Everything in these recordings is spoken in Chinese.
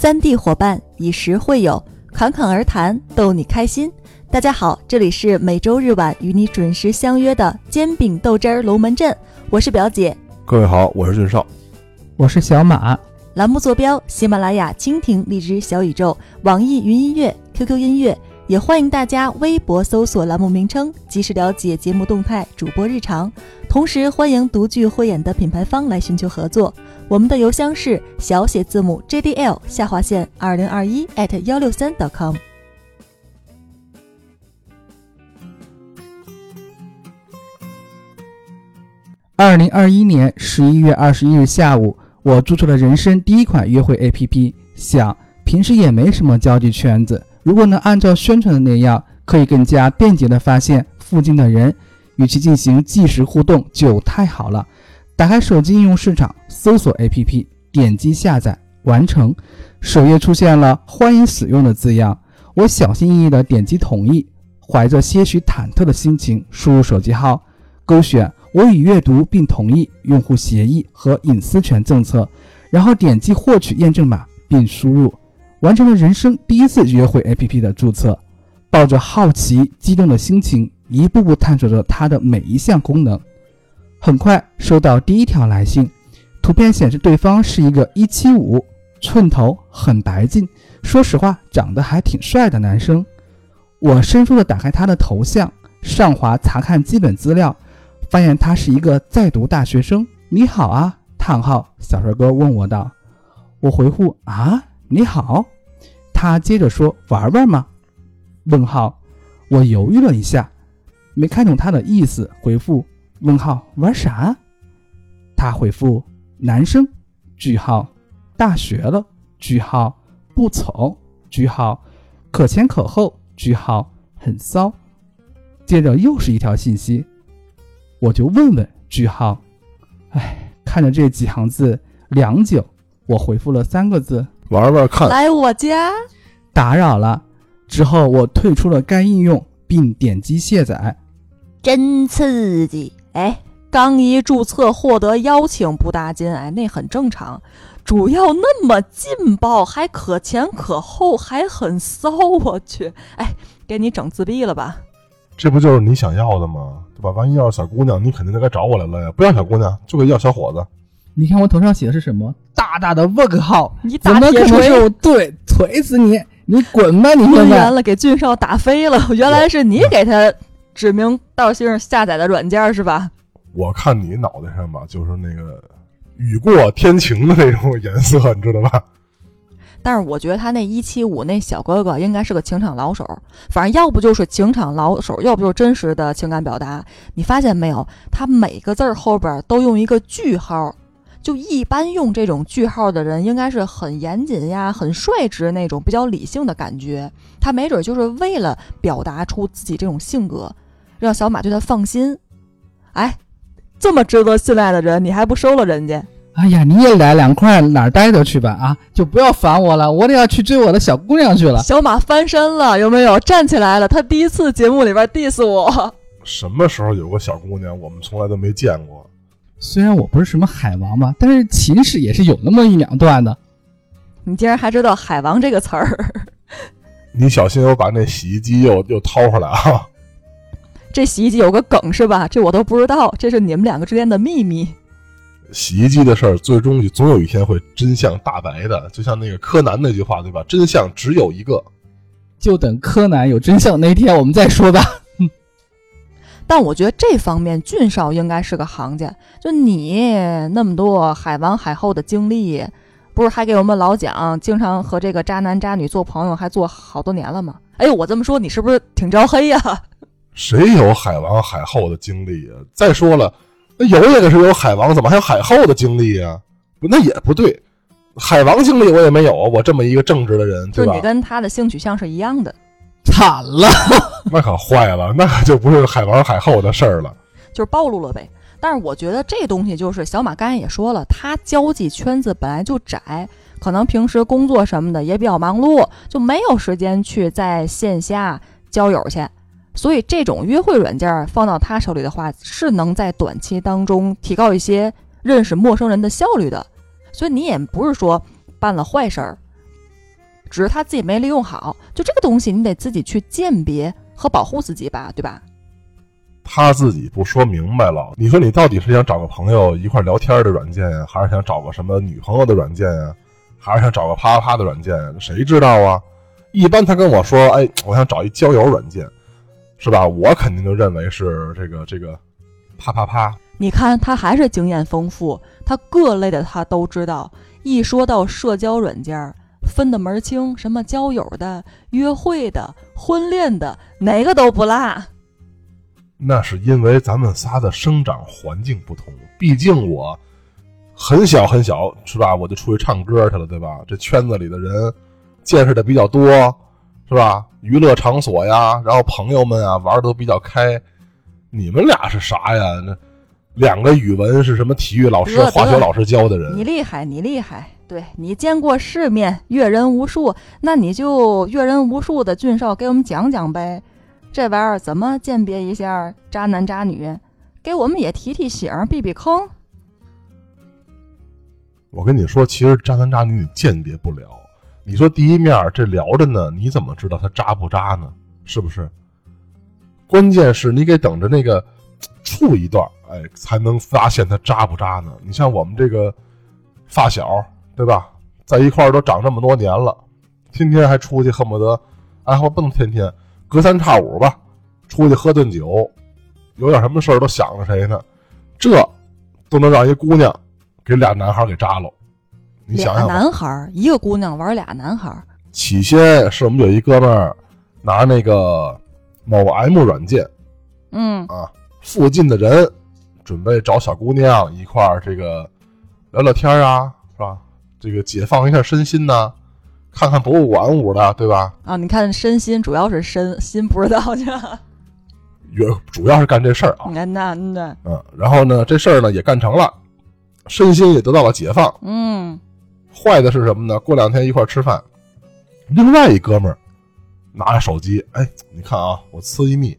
三 D 伙伴以实会友，侃侃而谈，逗你开心。大家好，这里是每周日晚与你准时相约的煎饼豆汁儿龙门阵，我是表姐。各位好，我是俊少，我是小马。栏目坐标：喜马拉雅、蜻蜓、荔枝、小宇宙、网易云音乐、QQ 音乐。也欢迎大家微博搜索栏目名称，及时了解节目动态、主播日常。同时，欢迎独具慧眼的品牌方来寻求合作。我们的邮箱是小写字母 JDL 下划线二零二一 at 幺六三 .com。二零二一年十一月二十一日下午，我注册了人生第一款约会 APP，想平时也没什么交际圈子。如果能按照宣传的那样，可以更加便捷地发现附近的人，与其进行即时互动就太好了。打开手机应用市场，搜索 APP，点击下载完成，首页出现了“欢迎使用”的字样。我小心翼翼地点击同意，怀着些许忐忑的心情输入手机号，勾选“我已阅读并同意用户协议和隐私权政策”，然后点击获取验证码并输入。完成了人生第一次约会 APP 的注册，抱着好奇、激动的心情，一步步探索着它的每一项功能。很快收到第一条来信，图片显示对方是一个一七五、寸头、很白净，说实话长得还挺帅的男生。我深入的打开他的头像，上滑查看基本资料，发现他是一个在读大学生。你好啊！叹号，小帅哥问我道。我回复啊。你好，他接着说：“玩玩吗？”问号，我犹豫了一下，没看懂他的意思，回复：“问号，玩啥？”他回复：“男生。”句号，大学了。句号，不丑。句号，可前可后。句号，很骚。接着又是一条信息，我就问问。句号，哎，看着这几行字，良久，我回复了三个字。玩玩看，来我家，打扰了。之后我退出了该应用，并点击卸载。真刺激！哎，刚一注册获得邀请不打紧，哎，那很正常。主要那么劲爆，还可前可后，还很骚，我去！哎，给你整自闭了吧？这不就是你想要的吗？对吧？万一要是小姑娘，你肯定就该找我来了呀。不要小姑娘，就给要小伙子。你看我头上写的是什么？大大的问号！你打铁锤？对，锤死你！你滚吧！你现在了，给俊少打飞了。原来是你给他指名道姓下载的软件是吧？我看你脑袋上吧，就是那个雨过天晴的那种颜色，你知道吧？但是我觉得他那一七五那小哥哥应该是个情场老手，反正要不就是情场老手，要不就是真实的情感表达。你发现没有？他每个字儿后边都用一个句号。就一般用这种句号的人，应该是很严谨呀、很率直那种比较理性的感觉。他没准就是为了表达出自己这种性格，让小马对他放心。哎，这么值得信赖的人，你还不收了人家？哎呀，你也来两块，哪儿待着去吧？啊，就不要烦我了，我得要去追我的小姑娘去了。小马翻身了，有没有？站起来了。他第一次节目里边 diss 我。什么时候有个小姑娘，我们从来都没见过。虽然我不是什么海王吧，但是秦史也是有那么一两段的。你竟然还知道“海王”这个词儿？你小心我把那洗衣机又又掏出来啊！这洗衣机有个梗是吧？这我都不知道，这是你们两个之间的秘密。洗衣机的事儿，最终总有一天会真相大白的，就像那个柯南那句话，对吧？真相只有一个。就等柯南有真相那天，我们再说吧。但我觉得这方面俊少应该是个行家。就你那么多海王海后的经历，不是还给我们老蒋，经常和这个渣男渣女做朋友，还做好多年了吗？哎呦，我这么说你是不是挺招黑呀？谁有海王海后的经历啊？再说了，那有也是有海王，怎么还有海后的经历呀？不，那也不对。海王经历我也没有啊，我这么一个正直的人，就你跟他的性取向是一样的。惨了，那可坏了，那可就不是海王海后的事儿了，就是暴露了呗。但是我觉得这东西就是小马刚才也说了，他交际圈子本来就窄，可能平时工作什么的也比较忙碌，就没有时间去在线下交友去。所以这种约会软件放到他手里的话，是能在短期当中提高一些认识陌生人的效率的。所以你也不是说办了坏事儿。只是他自己没利用好。就这个东西，你得自己去鉴别和保护自己吧，对吧？他自己不说明白了，你说你到底是想找个朋友一块聊天的软件呀，还是想找个什么女朋友的软件呀，还是想找个啪啪啪的软件？谁知道啊？一般他跟我说，哎，我想找一交友软件，是吧？我肯定就认为是这个这个啪啪啪。你看他还是经验丰富，他各类的他都知道。一说到社交软件，分得门清，什么交友的、约会的、婚恋的，哪个都不落。那是因为咱们仨的生长环境不同，毕竟我很小很小，是吧？我就出去唱歌去了，对吧？这圈子里的人见识的比较多，是吧？娱乐场所呀，然后朋友们啊玩的都比较开。你们俩是啥呀？那两个语文是什么体育老师、化学老师教的人？你厉害，你厉害，对你见过世面，阅人无数，那你就阅人无数的俊少给我们讲讲呗。这玩意儿怎么鉴别一下渣男渣女？给我们也提提醒，避避坑。我跟你说，其实渣男渣女你鉴别不了。你说第一面这聊着呢，你怎么知道他渣不渣呢？是不是？关键是你得等着那个处一段，哎，才能发现他渣不渣呢。你像我们这个发小，对吧？在一块儿都长这么多年了，天天还出去，恨不得，哎，我不能天天。隔三差五吧，出去喝顿酒，有点什么事儿都想着谁呢？这都能让一姑娘给俩男孩给扎了。你想想，男孩一个姑娘玩俩男孩。起先是我们有一哥们儿拿那个某 M 软件，嗯啊，附近的人准备找小姑娘一块儿这个聊聊天啊，是吧？这个解放一下身心呐。看看博物馆舞的，对吧？啊，你看身心主要是身心，不知道去。也主要是干这事儿啊。那那那。嗯，然后呢，这事儿呢也干成了，身心也得到了解放。嗯。坏的是什么呢？过两天一块吃饭，另外一哥们儿拿着手机，哎，你看啊，我呲一蜜，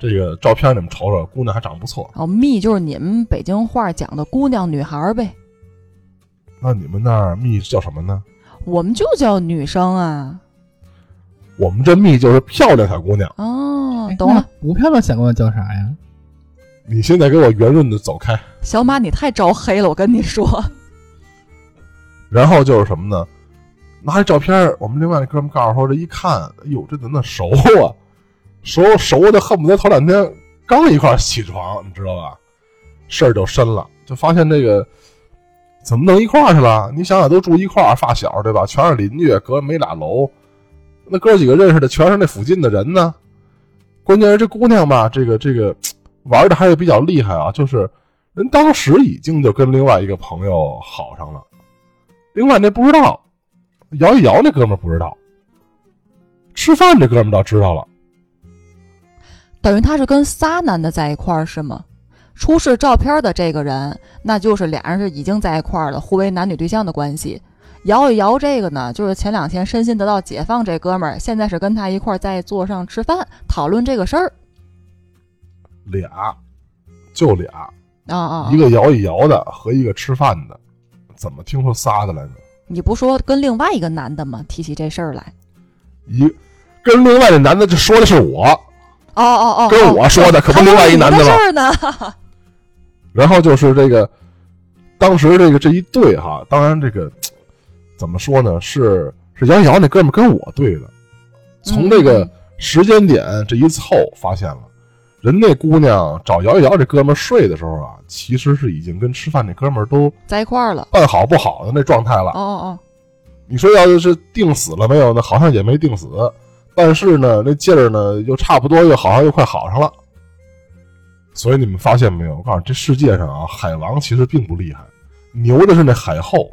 这个照片你们瞅瞅，姑娘还长得不错。哦，蜜就是你们北京话讲的姑娘女孩呗。那你们那儿蜜叫什么呢？我们就叫女生啊，我们这蜜就是漂亮小姑娘哦，懂了。不漂亮小姑娘叫啥呀？你现在给我圆润的走开，小马，你太招黑了，我跟你说。然后就是什么呢？拿一照片，我们另外那哥们告诉说，这一看，哎呦，这怎么熟啊？熟熟的，恨不得头两天刚一块起床，你知道吧？事儿就深了，就发现这个。怎么弄一块儿去了？你想想，都住一块儿，发小对吧？全是邻居，隔没俩楼，那哥几个认识的全是那附近的人呢。关键是这姑娘吧，这个这个玩的还是比较厉害啊，就是人当时已经就跟另外一个朋友好上了，另外那不知道，摇一摇那哥们不知道，吃饭这哥们倒知道了，等于他是跟仨男的在一块儿是吗？出示照片的这个人，那就是俩人是已经在一块儿了，互为男女对象的关系。摇一摇这个呢，就是前两天身心得到解放这哥们儿，现在是跟他一块儿在座上吃饭讨论这个事儿。俩，就俩啊啊！一个摇一摇的和一个吃饭的，怎么听说仨的来着？你不说跟另外一个男的吗？提起这事儿来，一跟另外的男的就说的是我。哦哦哦，跟我说的可不另外一男的吗？然后就是这个，当时这个这一对哈，当然这个怎么说呢？是是杨瑶那哥们跟我对的。从这个时间点这一凑，发现了人那姑娘找姚一瑶这哥们睡的时候啊，其实是已经跟吃饭那哥们都在一块儿了，办好不好的那状态了。哦哦哦，你说要是定死了没有呢？好像也没定死，但是呢，那劲儿呢又差不多，又好像又快好上了。所以你们发现没有？我告诉你，这世界上啊，海王其实并不厉害，牛的是那海后。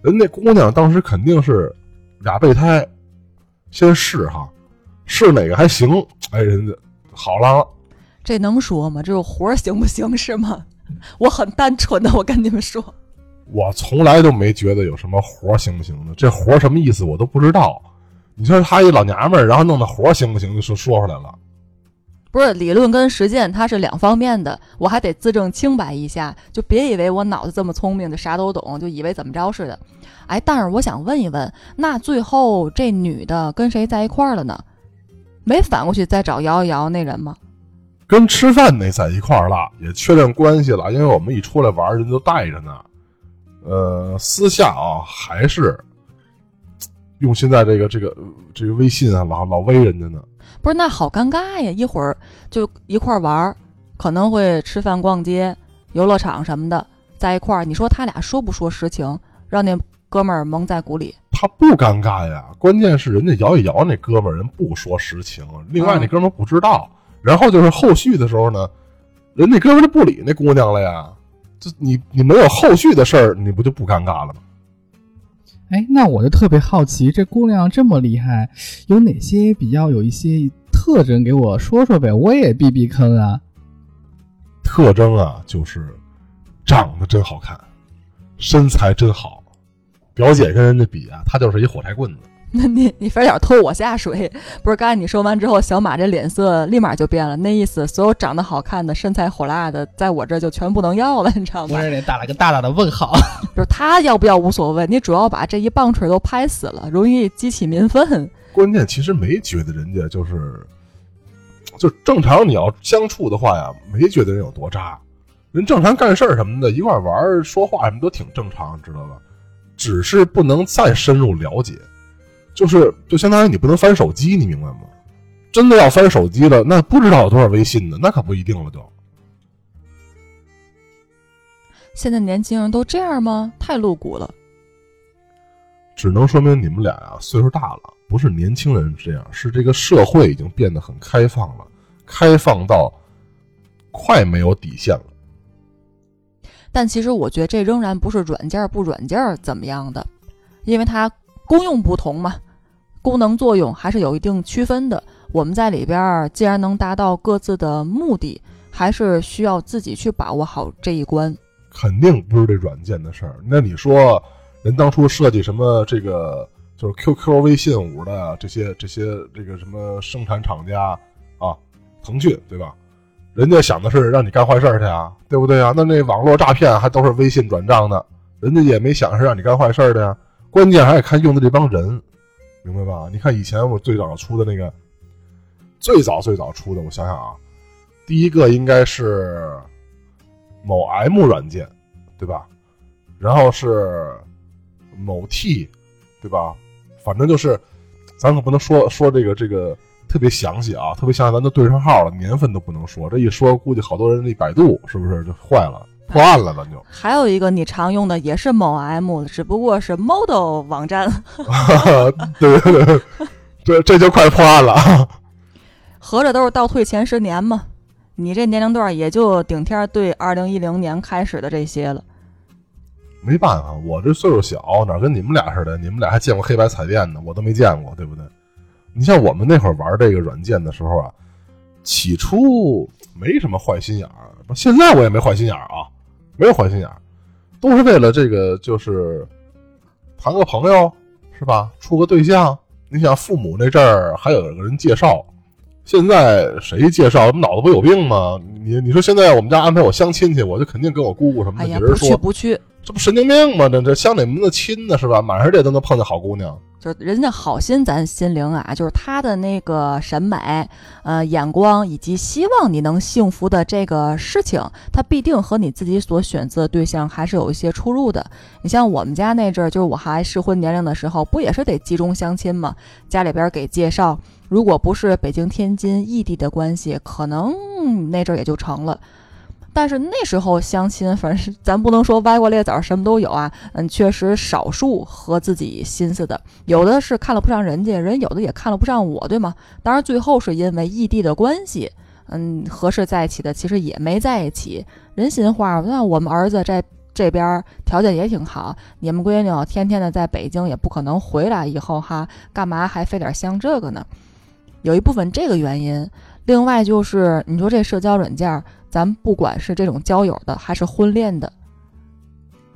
人那姑娘当时肯定是俩备胎，先试哈，试哪个还行，哎，人家好了。这能说吗？这个活行不行是吗？我很单纯的，我跟你们说，我从来都没觉得有什么活行不行的，这活什么意思我都不知道。你说她一老娘们儿，然后弄的活行不行，就说说出来了。不是理论跟实践它是两方面的，我还得自证清白一下，就别以为我脑子这么聪明就啥都懂，就以为怎么着似的。哎，但是我想问一问，那最后这女的跟谁在一块儿了呢？没反过去再找摇一摇那人吗？跟吃饭那在一块儿了，也确认关系了，因为我们一出来玩，人都带着呢。呃，私下啊，还是用现在这个这个这个微信啊，老老微人家呢。不是，那好尴尬呀！一会儿就一块玩，可能会吃饭、逛街、游乐场什么的，在一块儿。你说他俩说不说实情，让那哥们儿蒙在鼓里？他不尴尬呀，关键是人家摇一摇那哥们儿人不说实情，另外那哥们儿不知道。然后就是后续的时候呢，人那哥们儿就不理那姑娘了呀。这你你没有后续的事儿，你不就不尴尬了吗？哎，那我就特别好奇，这姑娘这么厉害，有哪些比较有一些特征？给我说说呗，我也避避坑啊。特征啊，就是长得真好看，身材真好。表姐跟人家比啊，她就是一火柴棍子。那你你非得拖我下水？不是，刚才你说完之后，小马这脸色立马就变了，那意思所有长得好看的、身材火辣的，在我这就全不能要了，你知道吗？我这里打了个大大的问号。就是他要不要无所谓，你主要把这一棒槌都拍死了，容易激起民愤。关键其实没觉得人家就是，就正常你要相处的话呀，没觉得人有多渣，人正常干事儿什么的，一块玩儿、说话什么都挺正常，知道吧？只是不能再深入了解，就是就相当于你不能翻手机，你明白吗？真的要翻手机了，那不知道有多少微信呢，那可不一定了就。现在年轻人都这样吗？太露骨了。只能说明你们俩呀岁数大了，不是年轻人这样，是这个社会已经变得很开放了，开放到快没有底线了。但其实我觉得这仍然不是软件不软件怎么样的，因为它功用不同嘛，功能作用还是有一定区分的。我们在里边儿既然能达到各自的目的，还是需要自己去把握好这一关。肯定不是这软件的事儿。那你说，人当初设计什么这个就是 QQ、微信五的这些这些这个什么生产厂家啊，腾讯对吧？人家想的是让你干坏事儿去啊，对不对啊？那那网络诈骗还都是微信转账的，人家也没想是让你干坏事儿的呀。关键还得看用的这帮人，明白吧？你看以前我最早出的那个，最早最早出的，我想想啊，第一个应该是某 M 软件，对吧？然后是某 T，对吧？反正就是，咱可不能说说这个这个特别详细啊，特别详细，咱都对上号了，年份都不能说。这一说，估计好多人那百度是不是就坏了，破案了，咱就。还有一个你常用的也是某 M，只不过是 model 网站，对对对，这这就快破案了啊！合着都是倒退前十年嘛。你这年龄段也就顶天对二零一零年开始的这些了。没办法，我这岁数小，哪跟你们俩似的？你们俩还见过黑白彩电呢，我都没见过，对不对？你像我们那会儿玩这个软件的时候啊，起初没什么坏心眼儿，现在我也没坏心眼儿啊，没有坏心眼儿，都是为了这个，就是谈个朋友是吧？处个对象。你想父母那阵儿还有个人介绍，现在谁介绍？脑子不有病吗？你你说现在我们家安排我相亲去，我就肯定跟我姑姑什么的，别人说不去不去，这不神经病吗？这这相哪门子亲呢是吧？满世界都能碰见好姑娘。就是人家好心咱心灵啊，就是他的那个审美、呃眼光以及希望你能幸福的这个事情，他必定和你自己所选择的对象还是有一些出入的。你像我们家那阵儿，就是我还适婚年龄的时候，不也是得集中相亲吗？家里边给介绍，如果不是北京、天津异地的关系，可能那阵儿也就成了。但是那时候相亲，反正是咱不能说歪瓜裂枣什么都有啊，嗯，确实少数合自己心思的，有的是看了不上人家，人有的也看了不上我，对吗？当然最后是因为异地的关系，嗯，合适在一起的其实也没在一起。人心话，那我们儿子在这边条件也挺好，你们闺女天天的在北京也不可能回来，以后哈干嘛还非得相这个呢？有一部分这个原因，另外就是你说这社交软件儿。咱不管是这种交友的还是婚恋的，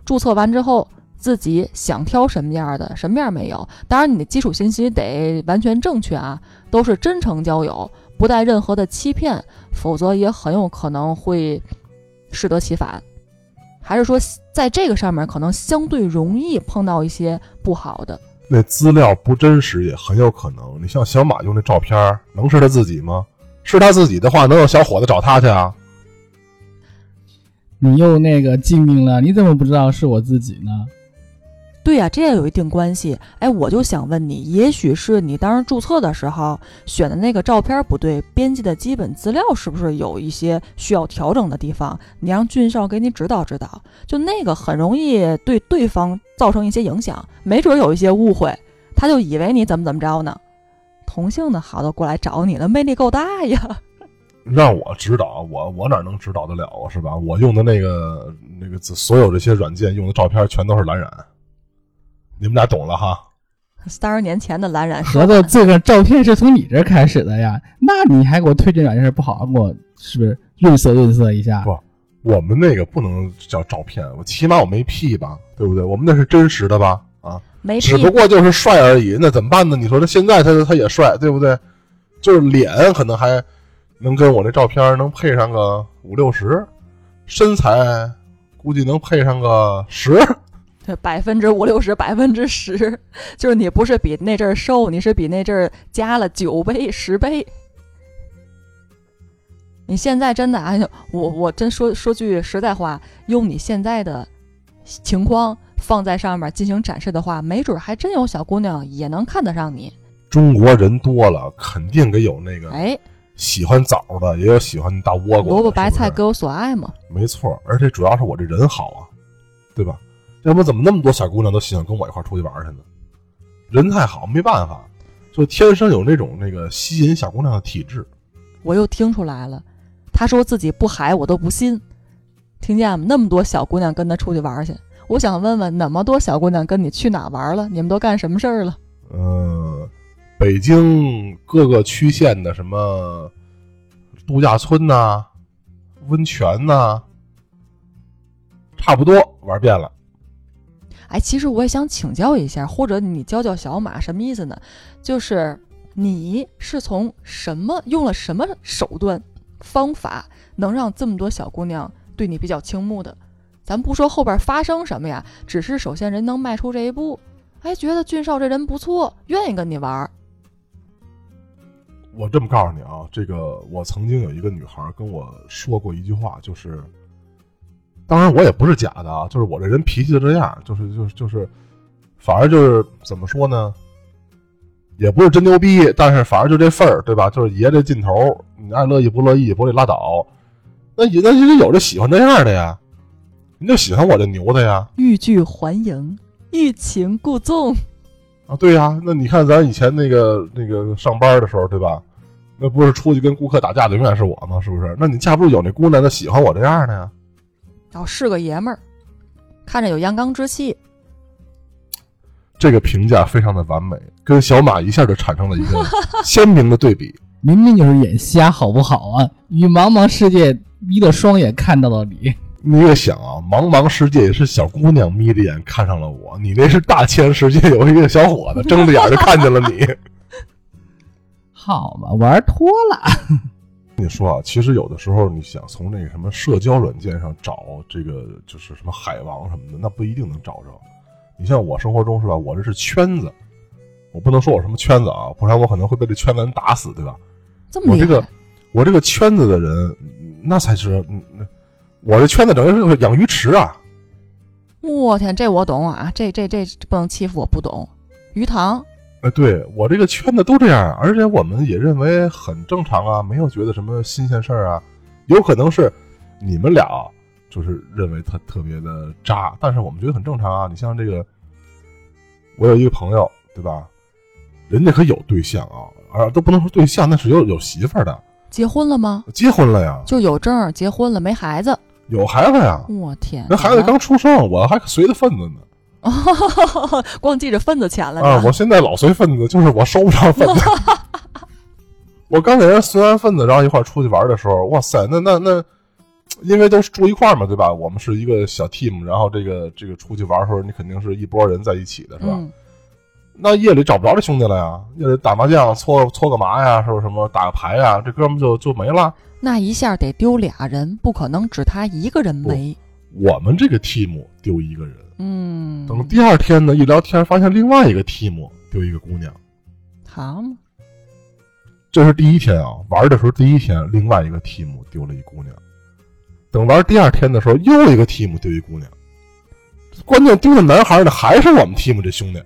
注册完之后自己想挑什么样的，什么样没有。当然，你的基础信息得完全正确啊，都是真诚交友，不带任何的欺骗，否则也很有可能会适得其反。还是说，在这个上面可能相对容易碰到一些不好的。那资料不真实也很有可能。你像小马用那照片，能是他自己吗？是他自己的话，能有小伙子找他去啊？你又那个记命了，你怎么不知道是我自己呢？对呀、这也有一定关系。哎，我就想问你，也许是你当时注册的时候选的那个照片不对，编辑的基本资料是不是有一些需要调整的地方？你让俊少给你指导指导，就那个很容易对对方造成一些影响，没准有一些误会，他就以为你怎么怎么着呢。同性的好都过来找你了，魅力够大呀！让我指导，我我哪能指导得了啊？是吧？我用的那个那个所有这些软件用的照片全都是蓝染，你们俩懂了哈？三十年前的蓝染合着这个照片是从你这开始的呀？那你还给我推荐软件，不好好给我是不是润色润色一下？不我们那个不能叫照片，我起码我没 P 吧，对不对？我们那是真实的吧？啊，没只不过就是帅而已，那怎么办呢？你说他现在他他也帅，对不对？就是脸可能还能跟我这照片能配上个五六十，身材估计能配上个十。对，百分之五六十，百分之十，就是你不是比那阵儿瘦，你是比那阵儿加了九倍、十倍。你现在真的啊，我我真说说句实在话，用你现在的情况放在上面进行展示的话，没准儿还真有小姑娘也能看得上你。中国人多了，肯定得有那个哎，喜欢枣的，也有喜欢大倭瓜。萝卜白菜各有所爱嘛。没错，而且主要是我这人好啊，对吧？要不怎么那么多小姑娘都喜欢跟我一块儿出去玩去呢？人太好，没办法，就天生有那种那个吸引小姑娘的体质。我又听出来了，他说自己不嗨，我都不信。听见吗？那么多小姑娘跟他出去玩去，我想问问，那么多小姑娘跟你去哪玩了？你们都干什么事儿了？嗯，北京各个区县的什么度假村呐、温泉呐、差不多玩遍了。哎，其实我也想请教一下，或者你教教小马，什么意思呢？就是你是从什么用了什么手段方法，能让这么多小姑娘对你比较倾慕的？咱不说后边发生什么呀，只是首先人能迈出这一步，哎，觉得俊少这人不错，愿意跟你玩儿。我这么告诉你啊，这个我曾经有一个女孩跟我说过一句话，就是，当然我也不是假的啊，就是我这人脾气就这样，就是就是就是，反正就是怎么说呢，也不是真牛逼，但是反正就这份儿，对吧？就是爷这劲头，你爱乐意不乐意，不乐意拉倒。那也那也有这喜欢这样的呀，你就喜欢我这牛的呀欲拒还迎，欲擒故纵。啊，对呀，那你看咱以前那个那个上班的时候，对吧？那不是出去跟顾客打架的永远是我吗？是不是？那你架不住有那姑娘，她喜欢我这样的呀。哦是个爷们儿，看着有阳刚之气。这个评价非常的完美，跟小马一下就产生了一个 鲜明的对比。明明就是眼瞎，好不好啊？与茫茫世界眯着双眼看到了你，你也想啊，茫茫世界也是小姑娘眯着眼看上了我，你那是大千世界有一个小伙子睁着眼就看见了你。好嘛，玩脱了。跟 你说啊，其实有的时候你想从那个什么社交软件上找这个就是什么海王什么的，那不一定能找着。你像我生活中是吧，我这是圈子，我不能说我什么圈子啊，不然我可能会被这圈子人打死，对吧？这么厉害，我这个我这个圈子的人，那才是，我这圈子等于是养鱼池啊。我天，这我懂啊，这这这不能欺负我不懂。鱼塘，哎，对我这个圈子都这样，而且我们也认为很正常啊，没有觉得什么新鲜事儿啊。有可能是你们俩就是认为他特别的渣，但是我们觉得很正常啊。你像这个，我有一个朋友，对吧？人家可有对象啊，啊，都不能说对象，那是有有媳妇儿的，结婚了吗？结婚了呀，就有证，结婚了，没孩子。有孩子呀。我天，那孩子刚出生，我还随着份子呢。光记着份子钱了呢。啊，我现在老随份子，就是我收不上份子。我刚给人随完份子，然后一块出去玩的时候，哇塞，那那那，因为都是住一块嘛，对吧？我们是一个小 team，然后这个这个出去玩的时候，你肯定是一拨人在一起的，是吧？嗯，那夜里找不着这兄弟了呀，夜里打麻将搓搓个麻呀，是不是什么打个牌呀，这哥们就就没了。那一下得丢俩人，不可能只他一个人没。我们这个 team 丢一个人，嗯，等第二天呢，一聊天发现另外一个 team 丢一个姑娘。好嘛，这是第一天啊，玩的时候第一天，另外一个 team 丢了一姑娘。等玩第二天的时候，又一个 team 丢一姑娘。关键丢的男孩呢，还是我们 team 这兄弟。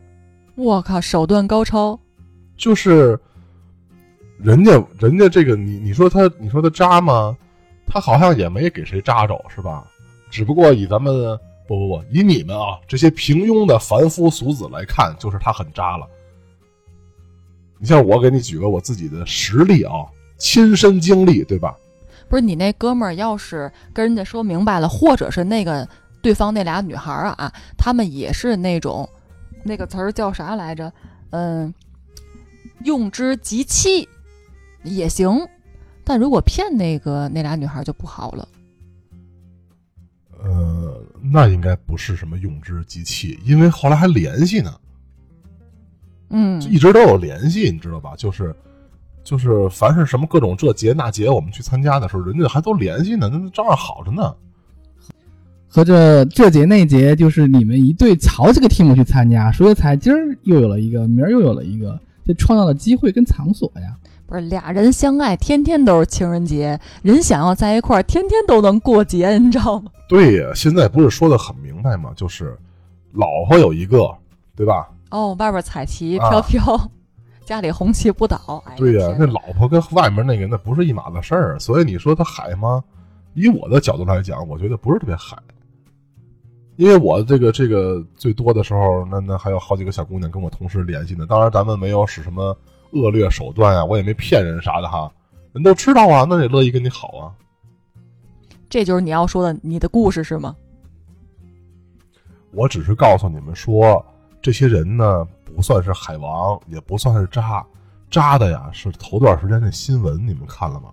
我靠，手段高超。就是人家人家这个你你说他你说他渣吗？他好像也没给谁扎着是吧？只不过以咱们不不不以你们啊这些平庸的凡夫俗子来看，就是他很渣了。你像我给你举个我自己的实例啊，亲身经历对吧？不是你那哥们儿，要是跟人家说明白了，或者是那个对方那俩女孩儿啊，他们也是那种，那个词儿叫啥来着？嗯，用之极气也行，但如果骗那个那俩女孩就不好了。呃，那应该不是什么用之机器，因为后来还联系呢，嗯就，一直都有联系，你知道吧？就是就是凡是什么各种这节那节，我们去参加的时候，人家还都联系呢，那照样好着呢。合着这节那节就是你们一对朝这个 team 去参加，所以才今儿又有了一个，明儿又有了一个，这创造的机会跟场所呀。不是俩人相爱，天天都是情人节，人想要在一块儿，天天都能过节，你知道吗？对呀，现在不是说的很明白吗？就是老婆有一个，对吧？哦，外边彩旗啊飘飘，家里红旗不倒。哎对呀、那老婆跟外面那个那不是一码子事儿，所以你说他海吗？以我的角度来讲，我觉得不是特别海，因为我这个这个最多的时候，那那还有好几个小姑娘跟我同时联系呢。当然，咱们没有使什么恶劣手段啊，我也没骗人啥的哈，人都知道啊，那得乐意跟你好啊。这就是你要说的你的故事是吗？我只是告诉你们说，这些人呢不算是海王，也不算是渣，渣的呀是头段时间的新闻，你们看了吗？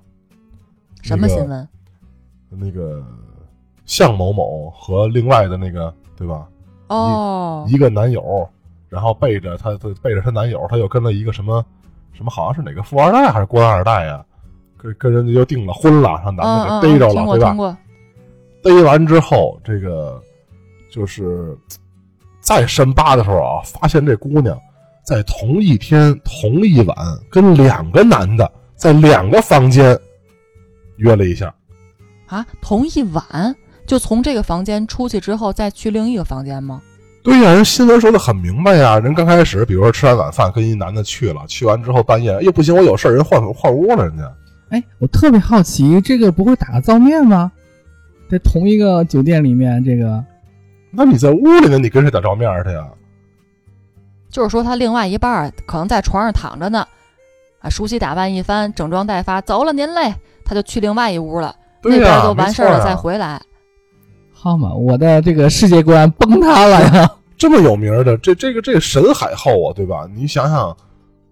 什么新闻？那个向某某和另外的那个，对吧？哦，一个男友，然后背着他，他背着她男友，她又跟了一个什么什么，好像是哪个富二代还是官二代呀？跟跟人家就订了婚了，让男的给逮着了，对吧？逮完之后，这个就是再深扒的时候啊，发现这姑娘在同一天同一晚跟两个男的在两个房间约了一下。啊，同一晚就从这个房间出去之后，再去另一个房间吗？对呀，人新闻说的很明白呀。人刚开始，比如说吃完晚饭跟一男的去了，去完之后半夜，哎呦不行，我有事儿，人换换屋了，人家。哎，我特别好奇，这个不会打个照面吗？在同一个酒店里面，这个那你在屋里呢，你跟谁打照面去呀？就是说他另外一半可能在床上躺着呢，啊，梳洗打扮一番，整装待发，走了您嘞，他就去另外一屋了，那对呀，边都完事儿了啊再回来。好嘛，我的这个世界观崩塌了呀！这么有名的，这这个这个神海后啊，对吧？你想想，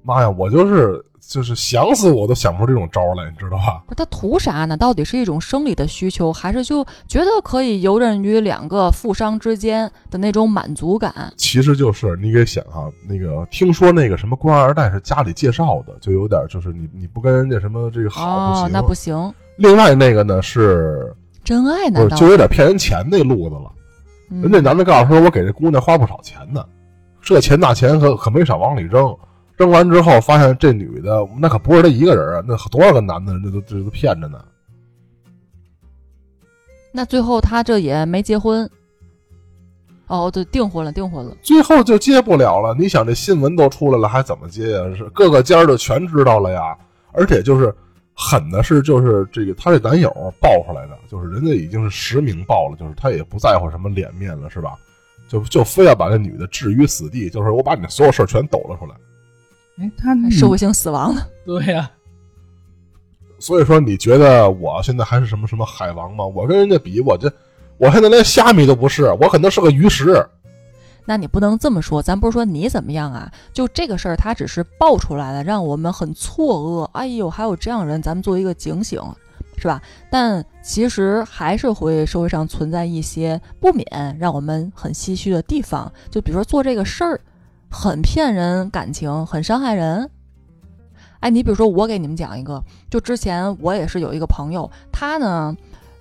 妈呀，我就是就是想死我都想不出这种招来，你知道吧？不他图啥呢？到底是一种生理的需求，还是就觉得可以游刃于两个富商之间的那种满足感？其实就是你给想哈、那个听说那个什么官二代是家里介绍的，就有点就是你你不跟人家什么这个好不哦行。，那不行，另外那个呢是真爱不是难道？就有点骗人钱那路子了？嗯人家男的告诉说，我给这姑娘花不少钱呢，这钱那钱可可没少往里扔。扔完之后，发现这女的那可不是她一个人啊，那多少个男的，这都这都骗着呢。那最后他这也没结婚。哦，对，订婚了，订婚了。最后就结不了了。你想，这新闻都出来了，还怎么接呀？是各个家儿就全知道了呀。而且就是狠的是，就是这个她这男友爆出来的，就是人家已经是实名爆了，就是他也不在乎什么脸面了，是吧？就就非要把这女的置于死地，就是我把你的所有事儿全抖了出来。哎，他社会性死亡了。对呀、所以说，你觉得我现在还是什么什么海王吗？我跟人家比，我这我现在连虾米都不是，我可能是个鱼食。那你不能这么说，咱不是说你怎么样啊，就这个事儿，它只是爆出来了，让我们很错愕。哎呦，还有这样人，咱们做一个警醒，是吧？但其实还是会社会上存在一些不免让我们很唏嘘的地方，就比如说做这个事儿很骗人感情，很伤害人。哎，你比如说，我给你们讲一个，就之前我也是有一个朋友，他呢，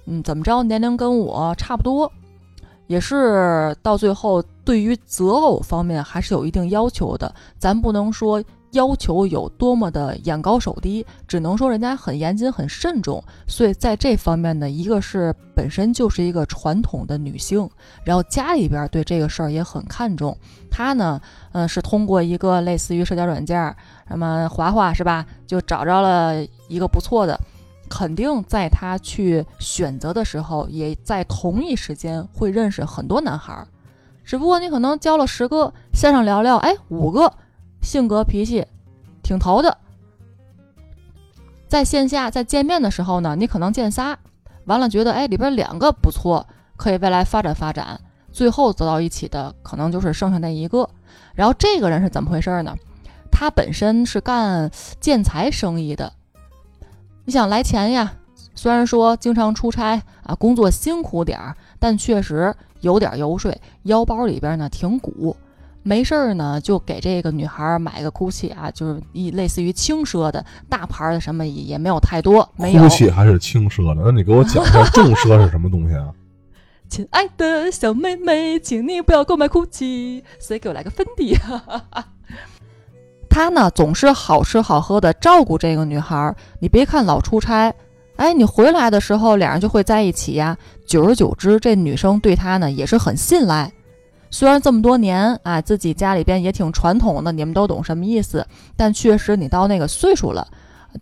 嗯，怎么着，年龄跟我差不多，也是到最后对于择偶方面还是有一定要求的。咱不能说要求有多么的眼高手低，只能说人家很严谨、很慎重。所以在这方面呢，一个是本身就是一个传统的女性，然后家里边对这个事儿也很看重。她呢，嗯，是通过一个类似于社交软件。什么华华是吧？就找着了一个不错的，肯定在他去选择的时候，也在同一时间会认识很多男孩儿。只不过你可能交了十个，线上聊聊，哎，五个性格脾气挺投的，在线下在见面的时候呢，你可能见仨，完了觉得哎里边两个不错，可以未来发展发展，最后走到一起的可能就是剩下那一个。然后这个人是怎么回事呢？他本身是干建材生意的，你想来钱呀？虽然说经常出差啊，工作辛苦点儿，但确实有点油水，腰包里边呢挺鼓。没事儿呢，就给这个女孩买个 GUCCI 啊，就是一类似于轻奢的大牌的，什么也没有太多。没有 GUCCI 还是轻奢的？那你给我讲一下 重奢是什么东西啊？亲爱的小妹妹，请你不要购买 GUCCI，所以给我来个芬迪。他呢总是好吃好喝的照顾这个女孩，你别看老出差，哎，你回来的时候俩人就会在一起呀。久而久之，这女生对他呢也是很信赖。虽然这么多年啊，自己家里边也挺传统的，你们都懂什么意思，但确实你到那个岁数了。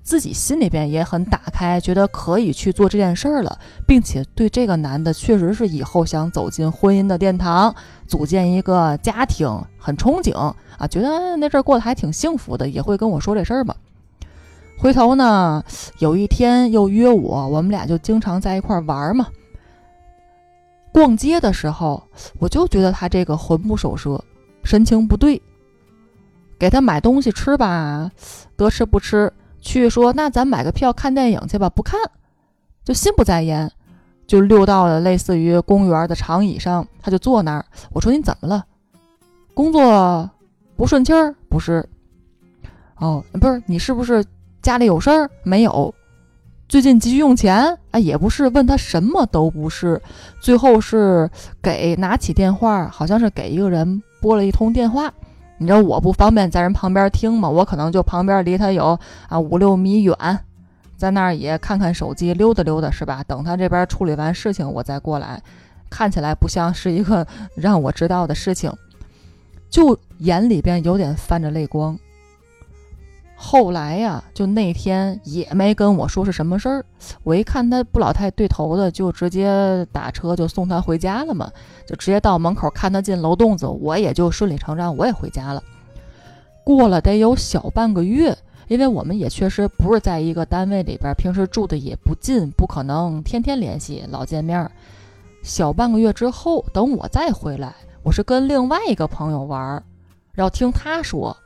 自己心里边也很打开，觉得可以去做这件事儿了，并且对这个男的确实是以后想走进婚姻的殿堂，组建一个家庭很憧憬啊，觉得那阵儿过得还挺幸福的，也会跟我说这事儿嘛。回头呢，有一天又约我，我们俩就经常在一块儿玩嘛。逛街的时候，我就觉得他这个魂不守舍，神情不对，给他买东西吃吧，得吃不吃。去说，那咱买个票看电影去吧。不看，就心不在焉，就溜到了类似于公园的长椅上，他就坐那儿。我说你怎么了？工作不顺气儿？不是。哦，不是，你是不是家里有事儿？没有。最近急需用钱？啊，也不是。问他什么都不是。最后是给拿起电话，好像是给一个人拨了一通电话。你知道我不方便在人旁边听嘛？我可能就旁边离他有啊五六米远，在那儿也看看手机，溜达溜达是吧？等他这边处理完事情，我再过来。看起来不像是一个 让我知道的事情，就眼里边有点泛着泪光。后来呀，就那天也没跟我说是什么事儿。我一看他不老太对头的，就直接打车就送他回家了嘛，就直接到门口看他进楼洞子，我也就顺理成章我也回家了。过了得有小半个月，因为我们也确实不是在一个单位里边，平时住的也不近，不可能天天联系老见面。小半个月之后，等我再回来，我是跟另外一个朋友玩，然后听他说。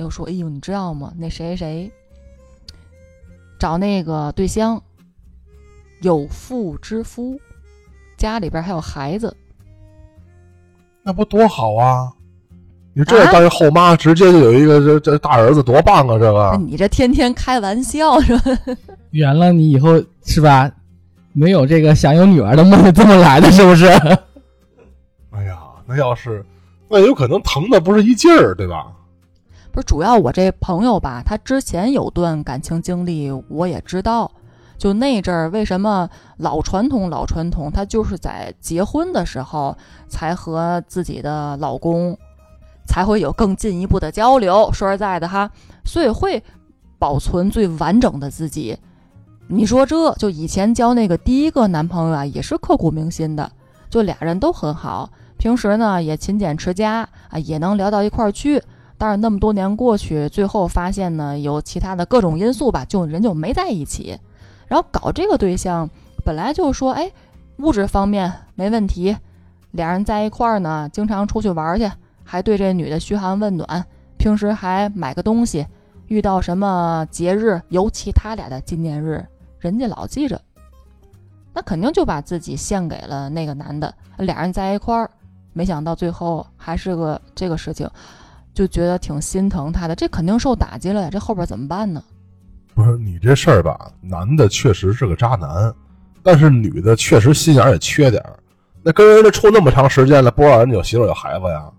又说：“哎呦，你知道吗？那谁谁谁找那个对象，有妇之夫，家里边还有孩子，那不多好啊！你这当一后妈，直接就有一个这这大儿子，多棒啊！这个，你这天天开玩笑是吧？圆了，你以后是吧？没有这个想有女儿的梦，这么来的是不是？哎呀，那要是那有可能疼的不是一劲儿，对吧？”不是主要，我这朋友吧，他之前有段感情经历，我也知道。就那阵儿，为什么老传统老传统？他就是在结婚的时候才和自己的老公才会有更进一步的交流。说实在的哈，所以会保存最完整的自己。你说这就以前交那个第一个男朋友啊，也是刻骨铭心的，就俩人都很好，平时呢也勤俭持家啊，也能聊到一块儿去。但是那么多年过去，最后发现呢，有其他的各种因素吧，就人就没在一起。然后搞这个对象，本来就说，哎，物质方面没问题，俩人在一块儿呢，经常出去玩去，还对这女的嘘寒问暖，平时还买个东西，遇到什么节日，尤其他俩的纪念日，人家老记着。那肯定就把自己献给了那个男的，俩人在一块儿，没想到最后还是个这个事情。就觉得挺心疼他的。这肯定受打击了呀，这后边怎么办呢？不是你这事儿吧？男的确实是个渣男，但是女的确实心眼儿也缺点儿。那跟人家处那么长时间了，不知道人家有媳妇儿有孩子呀？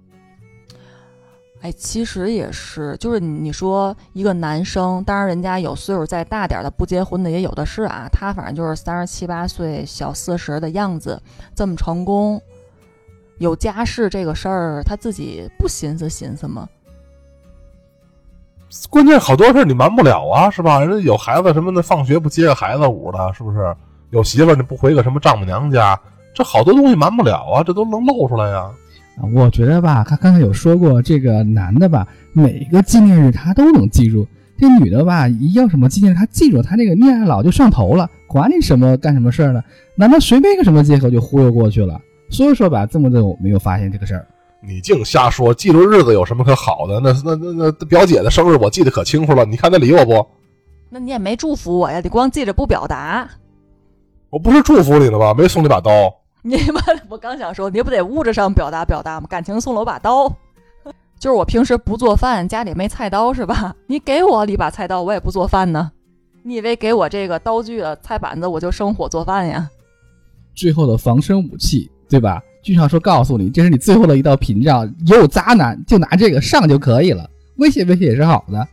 哎，其实也是，就是你说一个男生，当然人家有岁数再大点的不结婚的也有的是啊，他反正就是三十七八岁小四十的样子，这么成功，有家室这个事儿，他自己不寻思寻思吗？关键好多事儿你瞒不了啊，是吧？人家有孩子什么的，放学不接个孩子舞的，是不是？有媳妇儿你不回个什么丈母娘家，这好多东西瞒不了啊，这都能露出来呀。啊，我觉得吧，他刚才有说过，这个男的吧，每个纪念日他都能记住；这女的吧，一要什么纪念日，他记住，他这个恋爱脑就上头了，管你什么干什么事儿呢？难道随便一个什么借口就忽悠过去了？所以说吧，这么着我没有发现这个事儿。你净瞎说，记住日子有什么可好的？那那那那表姐的生日我记得可清楚了，你看她理我不？那你也没祝福我呀，你光记着不表达。我不是祝福你了吗？没送你把刀。你妈，我刚想说，你不得物质上表达表达吗？感情送了我把刀，就是我平时不做饭，家里没菜刀是吧？你给我一把菜刀，我也不做饭呢。你以为给我这个刀具了、菜板子，我就生火做饭呀？最后的防身武器，对吧？剧上说告诉你，这是你最后的一道屏障，有渣男就拿这个上就可以了，威胁威胁也是好的。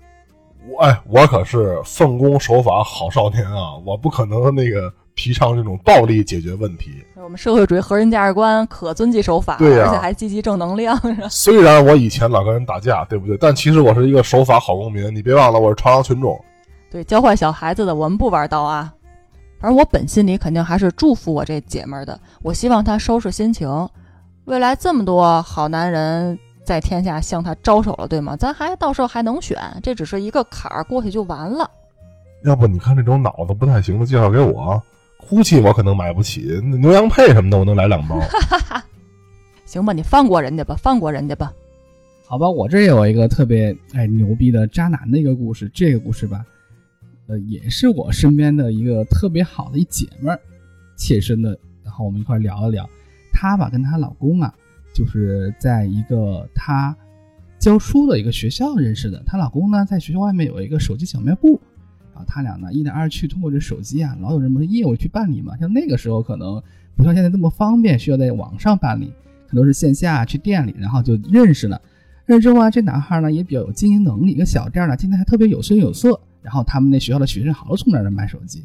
我哎，我可是奉公守法好少年啊，我不可能那个提倡这种暴力解决问题。我们社会主义核心价值观可遵纪守法，对呀而且还积极正能量，虽然我以前老跟人打架，对不对？但其实我是一个守法好公民。你别忘了，我是朝阳群众。对，教坏小孩子的，我们不玩刀啊。反正我本心里肯定还是祝福我这姐们儿的，我希望她收拾心情，未来这么多好男人在天下向她招手了，对吗？咱还到时候还能选，这只是一个坎儿，过去就完了。要不你看这种脑子不太行的，介绍给我。哭泣我可能买不起，那牛羊配什么的我能来两包。行吧，你放过人家吧，放过人家吧。好吧，我这有一个特别哎牛逼的渣男的一个故事，这个故事吧，呃，也是我身边的一个特别好的一姐们儿切身的，然后我们一块聊一聊。她吧跟她老公啊，就是在一个她教书的一个学校认识的。她老公呢在学校外面有一个手机小卖部，然后他俩呢一来二去通过这手机啊，老有什么业务去办理嘛。像那个时候可能不像现在这么方便，需要在网上办理，可能是线下去店里，然后就认识了。认识之后，这男孩呢也比较有经营能力，一个小店呢今天还特别有声有色。然后他们那学校的学生好多从那儿买手机，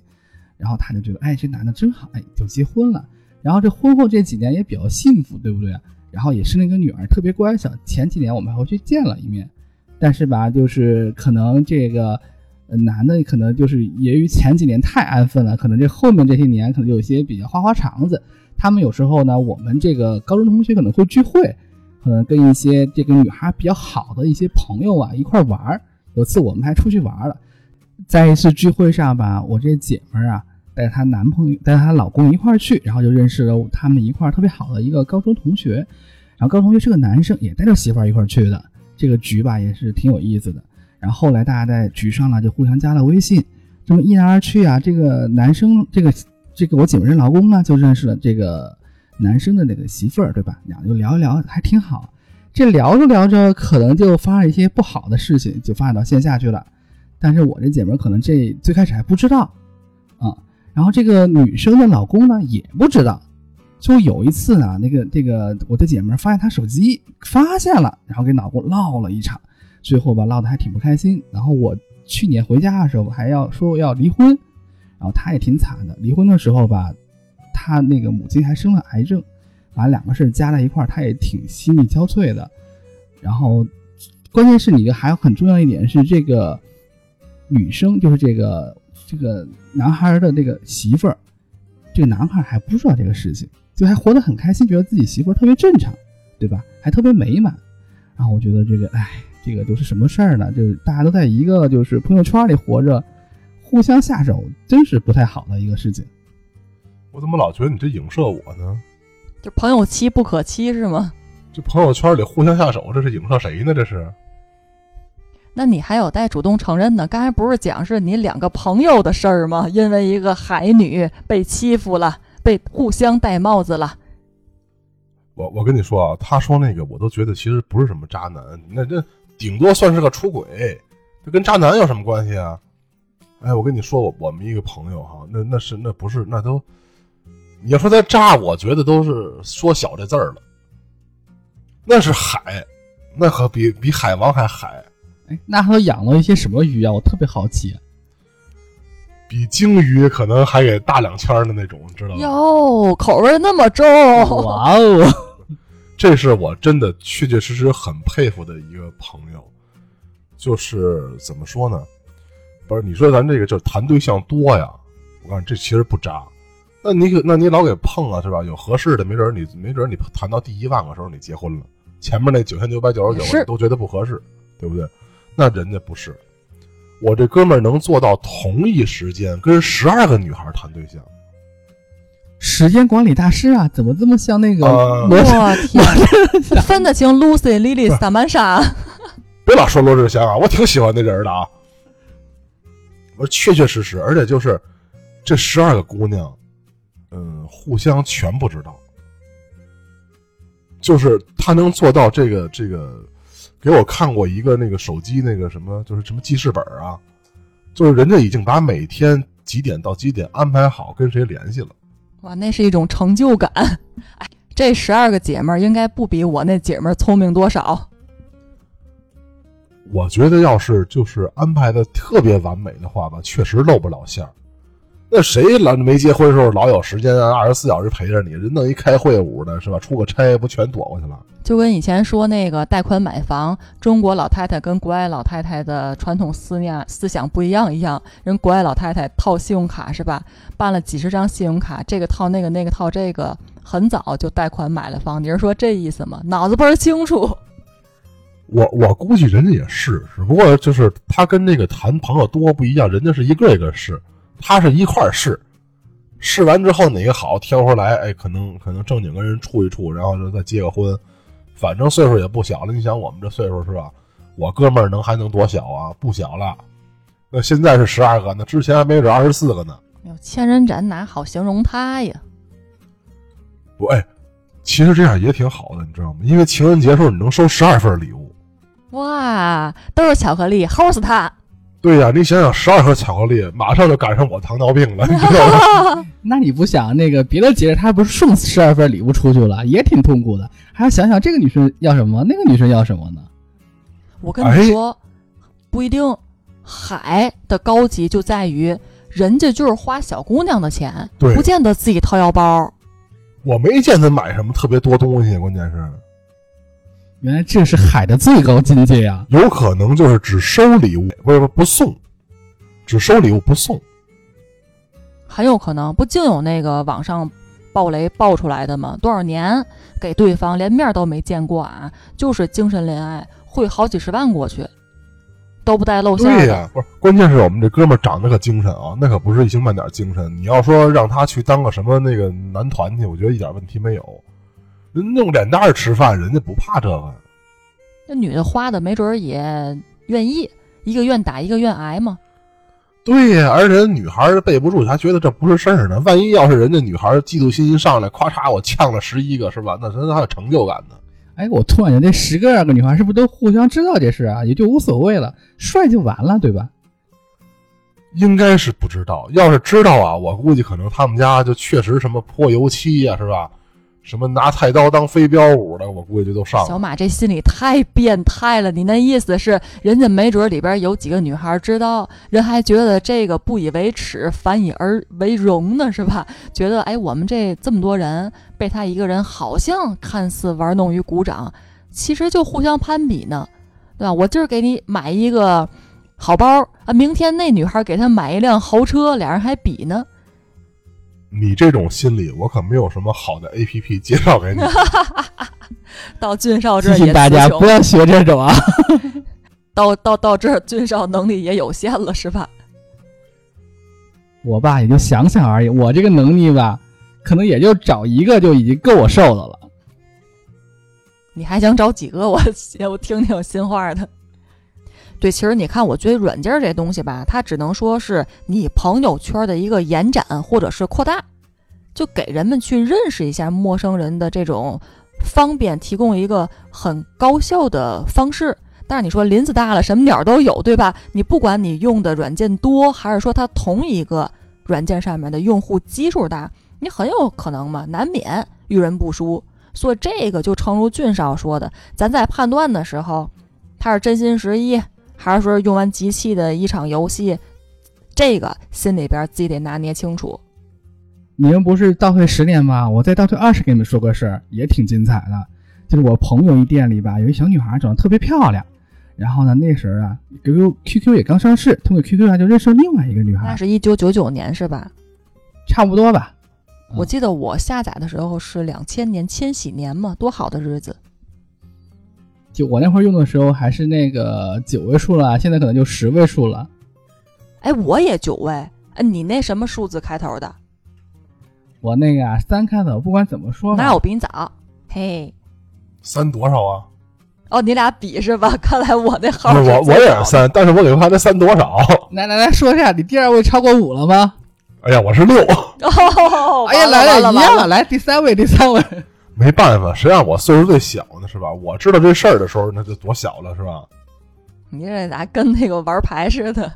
然后他就觉得，哎，这男的真好，哎，就结婚了。然后这婚后这几年也比较幸福，对不对？然后也生了一个女儿，特别乖巧。前几年我们还回去见了一面，但是吧，就是可能这个男的可能就是由于前几年太安分了，可能这后面这些年可能有些比较花花肠子。他们有时候呢，我们这个高中同学可能会聚会，可能跟一些这个女孩比较好的一些朋友啊一块玩儿。有次我们还出去玩了，在一次聚会上吧，我这姐们儿啊带着她男朋友带着她老公一块儿去，然后就认识了他们一块儿特别好的一个高中同学。然后高中同学是个男生，也带着媳妇儿一块儿去的。这个局吧也是挺有意思的。然后后来大家在局上呢就互相加了微信，这么一来二去啊，这个男生这个这个我姐们这老公呢就认识了这个男生的那个媳妇儿，对吧？俩就聊一聊，还挺好。这聊着聊着，可能就发生一些不好的事情，就发展到线下去了。但是我这姐们可能这最开始还不知道啊，然后这个女生的老公呢也不知道。就有一次呢，那个这个我的姐们发现她手机发现了，然后给老公闹了一场，最后吧闹得还挺不开心。然后我去年回家的时候还要说要离婚，然后她也挺惨的。离婚的时候吧，她那个母亲还生了癌症。把两个事儿加在一块儿，他也挺心力交瘁的。然后，关键是你还有很重要一点是，这个女生就是这个这个男孩的那个媳妇儿，这个男孩还不知道这个事情，就还活得很开心，觉得自己媳妇儿特别正常，对吧？还特别美满。然后我觉得这个，哎，这个都是什么事儿呢？就是大家都在一个就是朋友圈里活着，互相下手，真是不太好的一个事情。我怎么老觉得你这影射我呢？就朋友妻不可欺是吗？这朋友圈里互相下手，这是影射谁呢？这是？那你还有待主动承认呢。刚才不是讲是你两个朋友的事儿吗？因为一个海女被欺负了，被互相戴帽子了。我我跟你说啊，他说那个我都觉得其实不是什么渣男，那这顶多算是个出轨，这跟渣男有什么关系啊？哎，我跟你说，我我们一个朋友哈，那那是那不是那都，你要说他渣，我觉得都是缩小这字儿了。那是海，那可比比海王还海，哎，那他都养了一些什么鱼啊？我特别好奇。比鲸鱼可能还给大两圈的那种，知道吗？哟，口味那么重，哇哦！这是我真的确确实实很佩服的一个朋友，就是怎么说呢？不是你说咱这个就是谈对象多呀？我告诉你，这其实不渣。那你可那你老给碰啊，是吧？有合适的，没准你没准你谈到第一万个时候你结婚了，前面那九千九百九十九是都觉得不合适，对不对？那人家不是，我这哥们儿能做到同一时间跟十二个女孩谈对象，时间管理大师啊，怎么这么像那个我天，分得清 Lucy、Lily、萨曼莎。别老说罗志祥啊，我挺喜欢那人的啊。我确确实实，而且就是这十二个姑娘，嗯，互相全不知道，就是他能做到这个这个，给我看过一个那个手机那个什么，就是什么记事本啊，就是人家已经把每天几点到几点安排好跟谁联系了。哇，那是一种成就感。哎，这十二个姐们儿应该不比我那姐们儿聪明多少。我觉得要是就是安排的特别完美的话吧，确实露不了馅儿。那谁老没结婚时候老有时间啊，二十四小时陪着你，人弄一开会舞的是吧？出个差不全躲过去了？就跟以前说那个贷款买房，中国老太太跟国外老太太的传统思念思想不一样一样。人国外老太太套信用卡是吧？办了几十张信用卡，这个套那个，那个套这个，很早就贷款买了房。你是说这意思吗？脑子倍儿清楚。我我估计人家也是，只不过就是他跟那个谈朋友多不一样，人家是一个一个试，他是一块儿试，试完之后哪个好挑出来，哎，可能可能正经跟人处一处，然后就再结个婚，反正岁数也不小了。你想我们这岁数是吧？我哥们儿能还能多小啊？不小了。那现在是十二个，那之前还没准二十四个呢。哟，千人斩哪好形容他呀？不，哎，其实这样也挺好的，你知道吗？因为情人节时候你能收十二份礼物。哇，都是巧克力，齁死他！对呀，你想想，十二盒巧克力，马上就赶上我糖尿病了，你知道吗？那你不想那个别的节日他不是送十二份礼物出去了，也挺痛苦的，还要想想这个女生要什么，那个女生要什么呢？我跟你说，不一定。海的高级就在于人家就是花小姑娘的钱，不见得自己掏腰包。我没见他买什么特别多东西，关键是原来这是海的最高境界呀！有可能就是只收礼物，不是不不送，只收礼物不送。很有可能不净有那个网上爆雷爆出来的吗？多少年给对方连面都没见过啊，就是精神恋爱，汇好几十万过去，都不带露馅的。对呀、不是，关键是我们这哥们儿长得可精神啊，那可不是一星半点精神。你要说让他去当个什么那个男团去，我觉得一点问题没有。人弄脸蛋儿吃饭，人家不怕这个。那女的花的没准儿也愿意，一个愿打一个愿挨嘛。对呀、而且女孩儿背不住，还觉得这不是事儿呢。万一要是人家女孩儿嫉妒心一上来，咔嚓我呛了十一个，是吧？那真还有成就感呢。哎，我突然觉得这十个二个女孩是不是都互相知道这事啊？也就无所谓了，帅就完了，对吧？应该是不知道，要是知道啊，我估计可能他们家就确实什么泼油漆呀、是吧？什么拿菜刀当飞镖舞的，我估计都上了。小马这心里太变态了，你那意思是人家没准里边有几个女孩知道，人还觉得这个不以为耻，反以而为荣呢，是吧？觉得哎，我们这这么多人被他一个人好像看似玩弄于股掌，其实就互相攀比呢，对吧？我今儿给你买一个好包啊，明天那女孩给他买一辆豪车，俩人还比呢。你这种心理，我可没有什么好的 A P P 介绍给你。到俊少这提儿也醒大家不要学这种啊！到到到这儿，俊少能力也有限了，是吧？我吧也就想想而已，我这个能力吧，可能也就找一个就已经够我受的了。你还想找几个？我我听听心话的。对，其实你看，我觉得软件这东西吧，它只能说是你朋友圈的一个延展或者是扩大，就给人们去认识一下陌生人的这种方便，提供一个很高效的方式。但是你说林子大了，什么鸟都有，对吧？你不管你用的软件多，还是说它同一个软件上面的用户基数大，你很有可能嘛，难免遇人不淑。所以这个就诚如俊少说的，咱在判断的时候，他是真心实意，还是说用完机器的一场游戏，这个心里边自己得拿捏清楚。你们不是倒退十年吗？我再倒退二十，给你们说个事儿，也挺精彩的。就是我朋友一店里吧，有一小女孩长得特别漂亮，然后呢，那时候啊，QQ QQ 也刚上市，通过 QQ 啊就认识了另外一个女孩那，是一九九九年是吧？差不多吧。嗯我记得我下载的时候是两千年千禧年嘛，多好的日子。就我那会儿用的时候还是那个九位数了，现在可能就十位数了。哎，我也九位，哎，你那什么数字开头的？我那个啊三开头，不管怎么说吧，那我比你早。嘿，三多少啊？哦，你俩比是吧？看来我那号不是我我也是三，但是我给他那三多少？来来来说一下，你第二位超过五了吗？哎呀，我是六，哦，哎呀，完来了一样了，来第三位，第三位。没办法，谁让我岁数最小呢？是吧？我知道这事儿的时候，那就多小了，是吧？你这咋跟那个玩牌似的？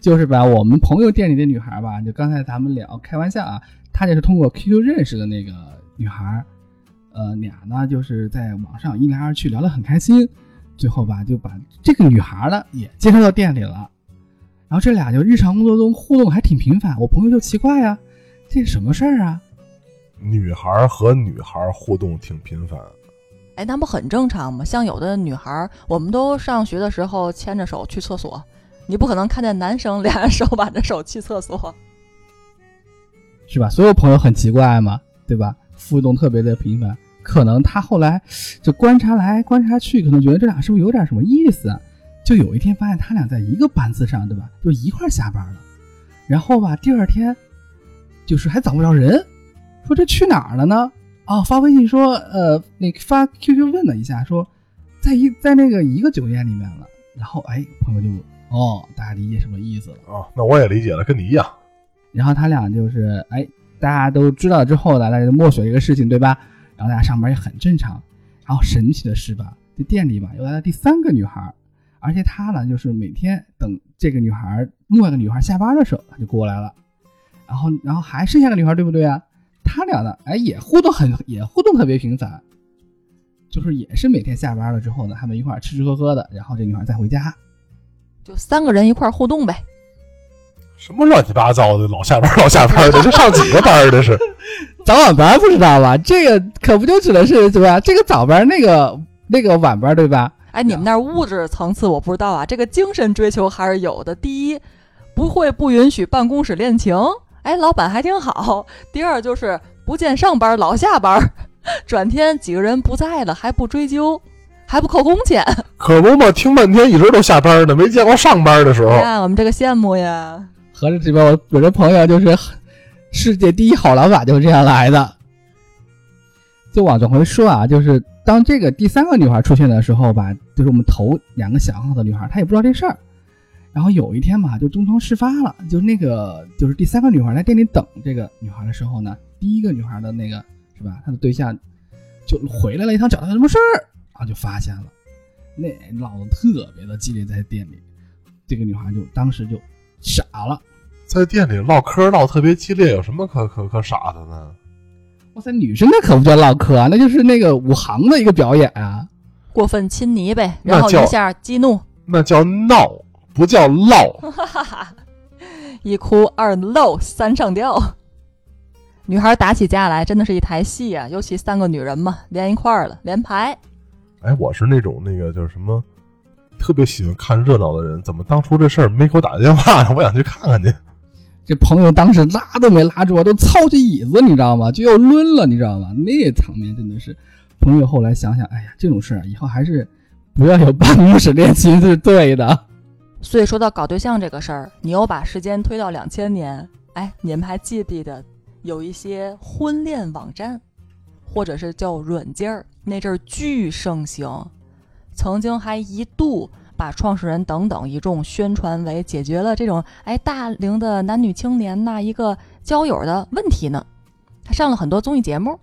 就是吧，我们朋友店里的女孩吧，就刚才咱们聊开玩笑啊，她就是通过 QQ 认识的那个女孩，呃，俩呢就是在网上一来二去聊得很开心，最后吧就把这个女孩呢也介绍到店里了，然后这俩就日常工作中互动还挺频繁，我朋友就奇怪呀、这是什么事儿啊？女孩和女孩互动挺频繁，哎，那不很正常吗？像有的女孩儿，我们都上学的时候牵着手去厕所，你不可能看见男生俩人手挽着手去厕所。是吧？所有朋友很奇怪嘛，对吧？互动特别的频繁，可能他后来就观察来观察去，可能觉得这俩是不是有点什么意思啊？就有一天发现他俩在一个班次上，对吧？就一块儿下班了，然后吧，第二天就是还找不着人，说这去哪儿了呢？哦，发微信说，呃，那个发 QQ 问了一下，说在一在那个一个酒店里面了。然后哎，朋友就哦，大家理解什么意思了。哦，那我也理解了，跟你一样。然后他俩就是哎，大家都知道之后呢，大家就默许这个事情，对吧？然后大家上班也很正常。然后神奇的是吧，这店里吧又来了第三个女孩，而且她呢就是每天等这个女孩另外一个女孩下班的时候，她就过来了。然后然后还剩下个女孩，对不对啊？他俩呢，哎也互动很也互动特别频繁，就是也是每天下班了之后呢，他们一块儿吃吃喝喝的，然后这女孩再回家。就三个人一块儿互动呗。什么乱七八糟的，老下班老下班的，这上几个班儿这是？早晚班不知道吧？这个可不就指的是对吧？这个早班，那个那个晚班，对吧？哎，你们那物质层次我不知道啊，这个精神追求还是有的。第一，不会不允许办公室恋情，哎，老板还挺好。第二就是不见上班老下班，转天几个人不在了还不追究，还不扣工钱。可不嘛，听半天一直都下班呢，没见过上班的时候。你看我们这个羡慕呀。合着这边我我这朋友就是世界第一好老板，就是这样来的。就往总回说啊，就是当这个第三个女孩出现的时候吧，就是我们头两个想好的女孩，她也不知道这事儿。然后有一天嘛，就东窗事发了，就那个就是第三个女孩来店里等这个女孩的时候呢，第一个女孩的那个是吧，她的对象就回来了，一趟找她什么事儿，然后就发现了，那闹得特别的激烈，在店里，这个女孩就当时就傻了。在店里唠嗑唠特别激烈，有什么可可可傻的呢？哇塞，女生那可不叫唠嗑啊，那就是那个武行的一个表演啊。过分亲昵呗，然后一下激怒，那叫闹，不叫唠。哈哈哈，一哭二漏三上吊。女孩打起架来真的是一台戏啊，尤其三个女人嘛，连一块儿了，连排。哎，我是那种那个就是什么，特别喜欢看热闹的人，怎么当初这事儿没给我打电话呢？我想去看看去。这朋友当时拉都没拉住我，都操起椅子，你知道吗？就要抡了，你知道吗？那场面真的是，朋友后来想想，哎呀，这种事儿以后还是不要有办公室恋情是对的。所以说到搞对象这个事儿，你又把时间推到两千年，哎，你们还记不记得有一些婚恋网站，或者是叫软件儿，那阵儿巨盛行，曾经还一度把创始人等等一众宣传为解决了这种哎大龄的男女青年呐一个交友的问题呢，还上了很多综艺节目。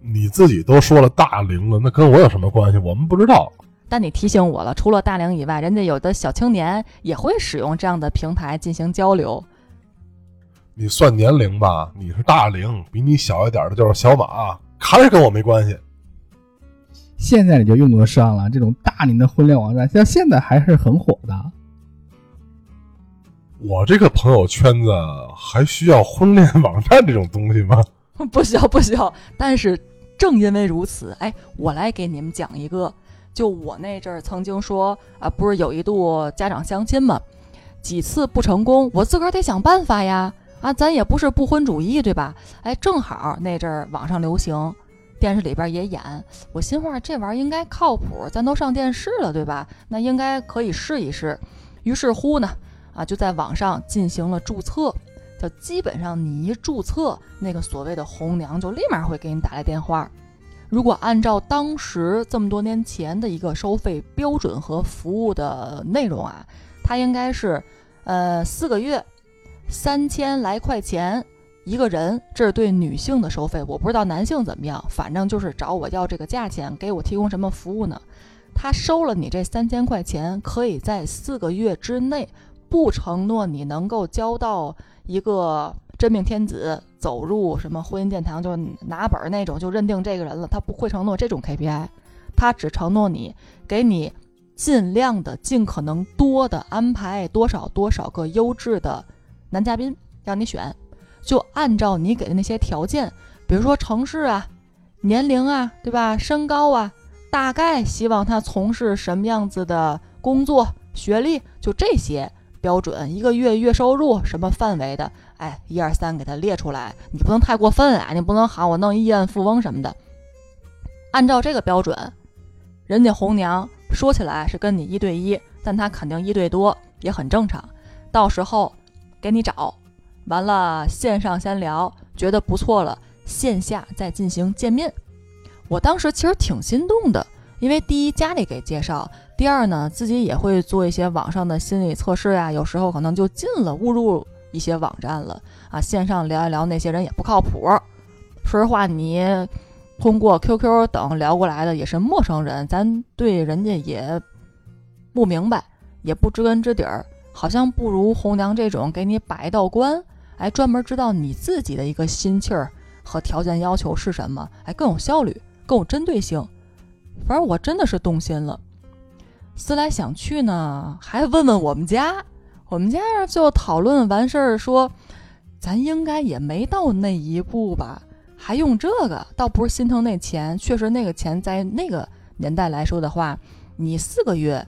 你自己都说了大龄了，那跟我有什么关系？我们不知道。但你提醒我了，除了大龄以外，人家有的小青年也会使用这样的平台进行交流。你算年龄吧，你是大龄，比你小一点的就是小马，还是跟我没关系。现在你就用得上了，这种大龄的婚恋网站，像现在还是很火的。我这个朋友圈子还需要婚恋网站这种东西吗？不需要，不需要。但是正因为如此，哎，我来给你们讲一个。就我那阵儿曾经说啊，不是有一度家长相亲吗？几次不成功，我自个儿得想办法呀。啊，咱也不是不婚主义，对吧？哎，正好那阵儿网上流行，电视里边也演。我心话，这玩意儿应该靠谱，咱都上电视了，对吧？那应该可以试一试。于是乎呢，啊，就在网上进行了注册。就基本上你一注册，那个所谓的红娘就立马会给你打来电话。如果按照当时这么多年前的一个收费标准和服务的内容啊，它应该是，呃，四个月，三千来块钱一个人，这是对女性的收费。我不知道男性怎么样，反正就是找我要这个价钱，给我提供什么服务呢？他收了你这三千块钱，可以在四个月之内，不承诺你能够交到一个。真命天子走入什么婚姻殿堂，就拿本那种就认定这个人了。他不会承诺这种 KPI，他只承诺你给你尽量的、尽可能多的安排多少多少个优质的男嘉宾让你选，就按照你给的那些条件，比如说城市啊、年龄啊，对吧？身高啊，大概希望他从事什么样子的工作、学历，就这些标准，一个月月收入什么范围的。哎，一二三，给他列出来。你不能太过分啊！你不能喊我弄亿万富翁什么的。按照这个标准，人家红娘说起来是跟你一对一，但他肯定一对多，也很正常。到时候给你找完了，线上先聊，觉得不错了，线下再进行见面。我当时其实挺心动的，因为第一家里给介绍，第二呢自己也会做一些网上的心理测试呀，有时候可能就进了，误入。一些网站了啊，线上聊一聊，那些人也不靠谱。说实话，你通过 QQ 等聊过来的也是陌生人，咱对人家也不明白，也不知根知底儿，好像不如红娘这种给你把一道关，哎，专门知道你自己的一个心气儿和条件要求是什么，哎，更有效率，更有针对性。反正我真的是动心了，思来想去呢，还问问我们家。我们家就讨论完事儿说，咱应该也没到那一步吧，还用这个？倒不是心疼那钱，确实那个钱在那个年代来说的话，你四个月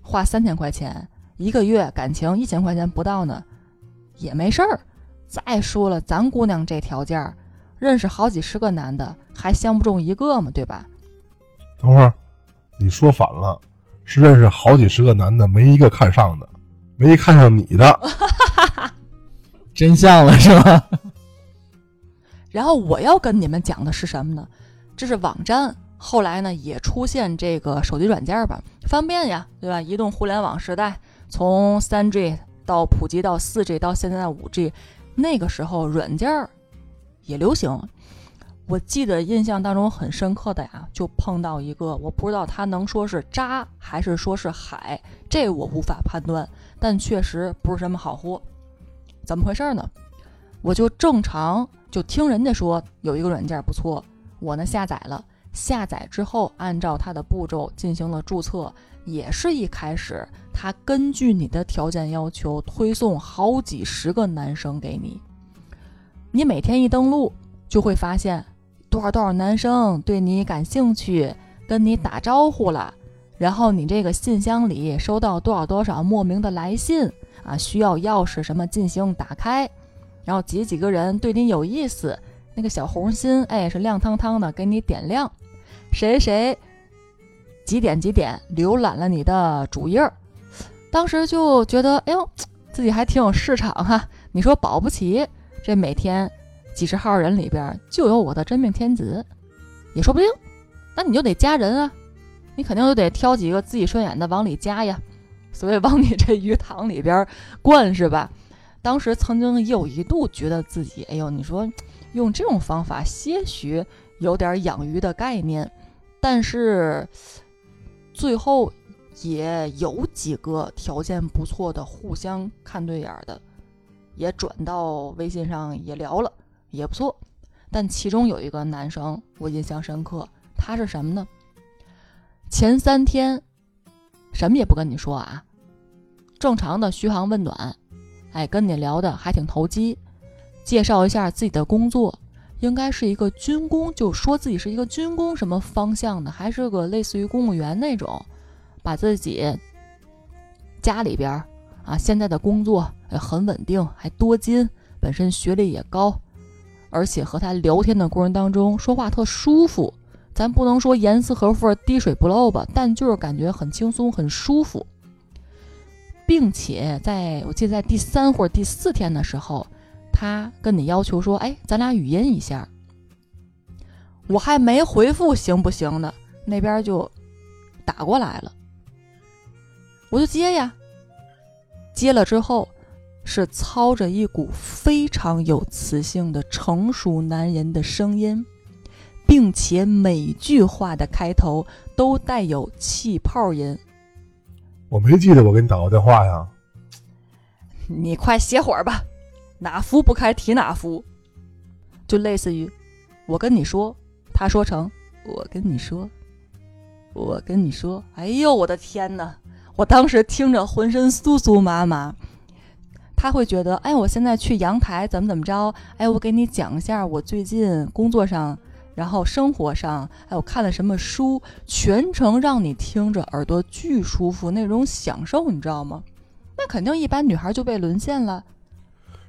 花三千块钱，一个月感情一千块钱不到呢，也没事儿。再说了，咱姑娘这条件，认识好几十个男的，还相不中一个吗？对吧？等会儿，你说反了，是认识好几十个男的，没一个看上的。没看上你的，真相了是吧？然后我要跟你们讲的是什么呢？这是网站，后来呢也出现这个手机软件吧，方便呀，对吧？移动互联网时代，从三 G 到普及到四 G 到现在五 G，那个时候软件也流行。我记得印象当中很深刻的呀，就碰到一个，我不知道他能说是渣还是说是海，这我无法判断，但确实不是什么好货。怎么回事呢？我就正常就听人家说有一个软件不错，我呢下载了，下载之后按照它的步骤进行了注册，也是一开始他根据你的条件要求推送好几十个男生给你，你每天一登录就会发现。多少多少男生对你感兴趣，跟你打招呼了，然后你这个信箱里收到多少多少莫名的来信啊，需要钥匙什么进行打开，然后几几个人对你有意思，那个小红心哎是亮堂堂的给你点亮，谁谁几点几点浏览了你的主页，当时就觉得哎呦自己还挺有市场哈，你说保不齐这每天。几十号人里边就有我的真命天子，也说不定。那你就得加人啊，你肯定就得挑几个自己顺眼的往里加呀。所谓往你这鱼塘里边灌是吧？当时曾经有一度觉得自己，哎呦，你说用这种方法些许有点养鱼的概念，但是最后也有几个条件不错的，互相看对眼的，也转到微信上也聊了，也不错。但其中有一个男生我印象深刻，他是什么呢？前三天什么也不跟你说啊，正常的嘘寒问暖，哎，跟你聊的还挺投机，介绍一下自己的工作，应该是一个军工，就说自己是一个军工什么方向的，还是个类似于公务员那种，把自己家里边啊现在的工作很稳定，还多金，本身学历也高。而且和他聊天的过程当中，说话特舒服。咱不能说严丝合缝、滴水不漏吧，但就是感觉很轻松、很舒服。并且在我记得在第三或者第四天的时候，他跟你要求说：“哎，咱俩语音一下。”我还没回复行不行呢，那边就打过来了，我就接呀。接了之后。是操着一股非常有磁性的成熟男人的声音，并且每句话的开头都带有气泡音。我没记得我给你打过电话呀。你快歇会儿吧，哪壶不开提哪壶。就类似于，我跟你说，他说成我跟你说，我跟你说。哎呦，我的天哪！我当时听着浑身酥酥麻麻。他会觉得，哎，我现在去阳台怎么怎么着？哎，我给你讲一下我最近工作上，然后生活上，还有看了什么书，全程让你听着，耳朵巨舒服，那种享受，你知道吗？那肯定一般女孩就被沦陷了。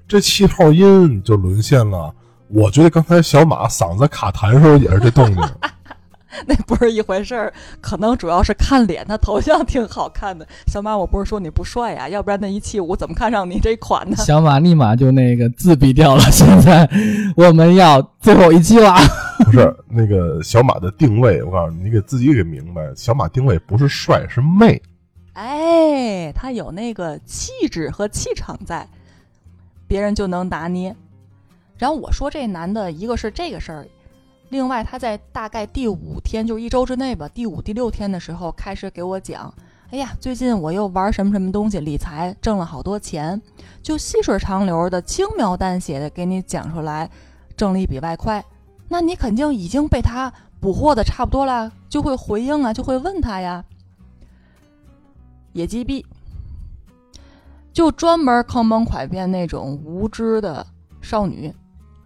这气泡音就沦陷了。我觉得刚才小马嗓子卡痰时候也是这动静。那不是一回事儿，可能主要是看脸，他头像挺好看的。小马，我不是说你不帅呀，要不然那一七五怎么看上你这款呢？小马立马就那个自闭掉了。现在我们要最后一期了。不是那个小马的定位，我告诉你，你给自己给明白，小马定位不是帅，是媚。哎，他有那个气质和气场在，别人就能拿捏。然后我说这男的，一个是这个事儿。另外，他在大概第五天，就是一周之内吧，第五、第六天的时候，开始给我讲：“哎呀，最近我又玩什么什么东西，理财挣了好多钱，就细水长流的、轻描淡写的给你讲出来，挣了一笔外快。那你肯定已经被他捕获的差不多了，就会回应啊，就会问他呀。野鸡币，就专门坑蒙拐骗那种无知的少女，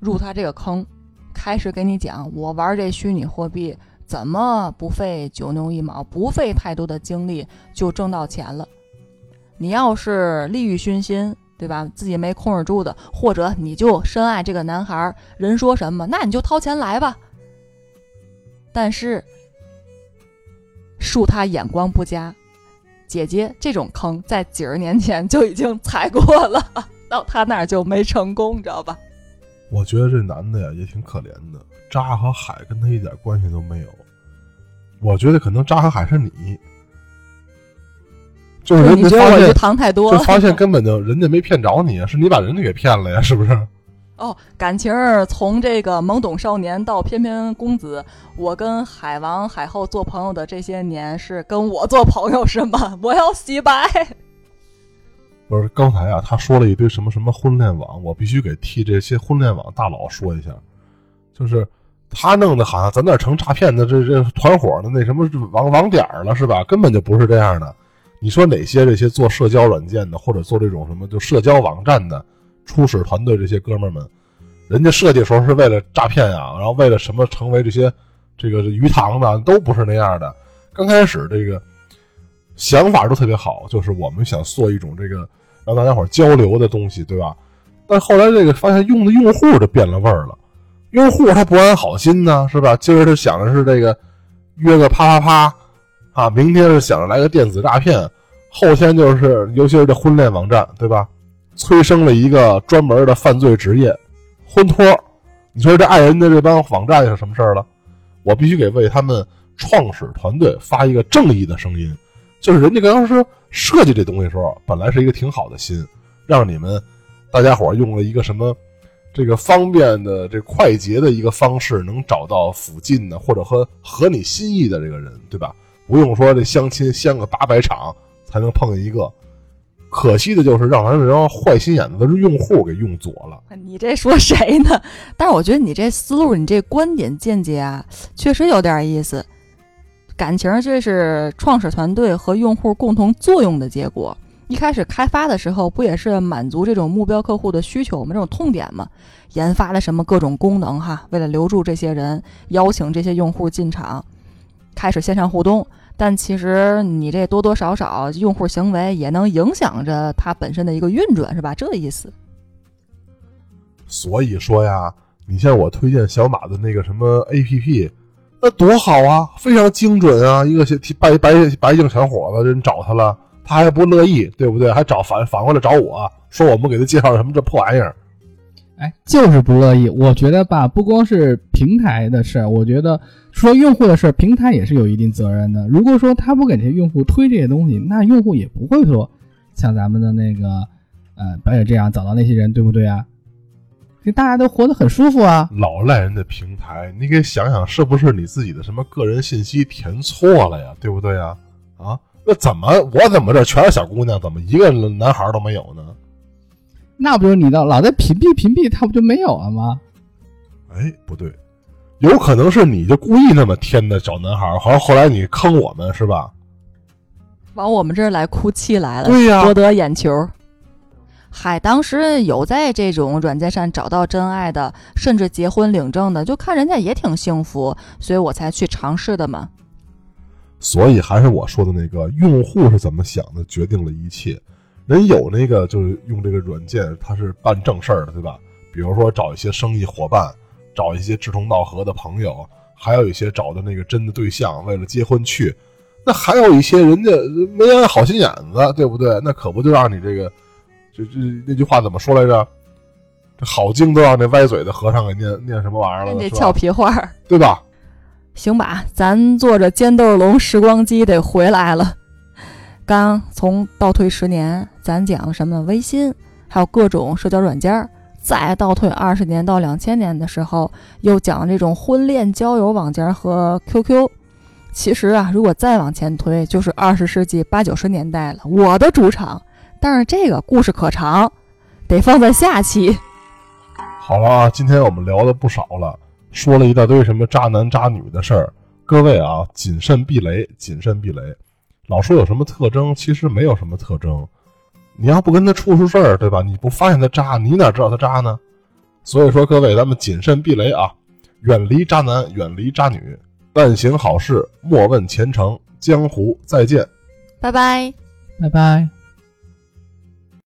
入他这个坑。”开始给你讲，我玩这虚拟货币怎么不费九牛一毛，不费太多的精力就挣到钱了。你要是利欲熏心，对吧？自己没控制住的，或者你就深爱这个男孩，人说什么，那你就掏钱来吧。但是，恕他眼光不佳，姐姐这种坑在几十年前就已经踩过了，到他那儿就没成功，你知道吧？我觉得这男的呀也挺可怜的，渣和海跟他一点关系都没有。我觉得可能渣和海是你，就是人家发现糖太多，就发现 根本就人家没骗着你，是你把人家给骗了呀，是不是？哦，感情从这个懵懂少年到翩翩公子，我跟海王海后做朋友的这些年是跟我做朋友是吗？我要洗白。不是刚才啊，他说了一堆什么什么婚恋网，我必须给替这些婚恋网大佬说一下，就是他弄的好像咱那成诈骗的这这团伙的那什么网网点了是吧？根本就不是这样的。你说哪些这些做社交软件的，或者做这种什么就社交网站的初始团队这些哥们儿们，人家设计的时候是为了诈骗啊，然后为了什么成为这些这个鱼塘的，都不是那样的。刚开始这个。想法都特别好，就是我们想做一种这个让大家伙交流的东西，对吧？但后来这个发现用的用户就变了味儿了，用户他不安好心呢，是吧？今儿他想的是这个约个啪啪啪啊，明天是想着来个电子诈骗，后天就是尤其是这婚恋网站，对吧？催生了一个专门的犯罪职业——婚托。你说这爱人的这帮网站是什么事儿了？我必须给为他们创始团队发一个正义的声音。就是人家刚刚说设计这东西的时候，本来是一个挺好的心，让你们大家伙用了一个什么这个方便的、这快捷的一个方式，能找到附近的或者和合你心意的这个人，对吧？不用说这相亲相个八百场才能碰一个。可惜的就是让咱这帮坏心眼子的用户给用左了。你这说谁呢？但是我觉得你这思路、你这观点见解啊，确实有点意思。感情这是创始团队和用户共同作用的结果。一开始开发的时候，不也是满足这种目标客户的需求我们？这种痛点吗？研发了什么各种功能哈？为了留住这些人，邀请这些用户进场，开始线上互动。但其实你这多多少少用户行为也能影响着它本身的一个运转，是吧？这意思。所以说呀，你像我推荐小马的那个什么 APP，那多好啊，非常精准啊！一个白白白净小伙子，人找他了，他还不乐意，对不对？还找反反过来找我说我们给他介绍什么这破玩意儿。哎，就是不乐意。我觉得吧，不光是平台的事儿，我觉得说用户的事儿，平台也是有一定责任的。如果说他不给这些用户推这些东西，那用户也不会说像咱们的那个呃表姐这样找到那些人，对不对啊？这大家都活得很舒服啊。老赖人的平台，你给想想，是不是你自己的什么个人信息填错了呀？对不对呀？啊，那怎么我怎么这全是小姑娘，怎么一个男孩都没有呢？那不就是你的老在屏蔽屏蔽，他不就没有了吗？哎，不对，有可能是你就故意那么添的小男孩，好像后来你坑我们是吧？往我们这儿来哭泣来了，对呀，博得眼球。嗨，当时有在这种软件上找到真爱的，甚至结婚领证的，就看人家也挺幸福，所以我才去尝试的嘛。所以还是我说的那个，用户是怎么想的，决定了一切。人有那个就是用这个软件，他是办正事儿的，对吧？比如说找一些生意伙伴，找一些志同道合的朋友，还有一些找的那个真的对象，为了结婚去。那还有一些人家没安好心眼子，对不对？那可不就让你这个，这这那句话怎么说来着？这好经都让那歪嘴的和尚给念念什么玩意儿了？那俏皮话，对吧？行吧，咱坐着尖豆龙时光机得回来了。刚从倒退十年，咱讲什么微信，还有各种社交软件儿；再倒退二十年到两千年的时候，又讲这种婚恋交友网件和 QQ。其实啊，如果再往前推，就是二十世纪八九十年代了，我的主场。但是这个故事可长，得放在下期。好了啊，今天我们聊的不少了，说了一大堆什么渣男渣女的事儿，各位啊，谨慎避雷，谨慎避雷。老说有什么特征，其实没有什么特征。你要不跟他处处事儿，对吧？你不发现他渣，你哪知道他渣呢？所以说，各位咱们谨慎避雷啊，远离渣男，远离渣女，但行好事，莫问前程。江湖再见，拜拜，拜拜。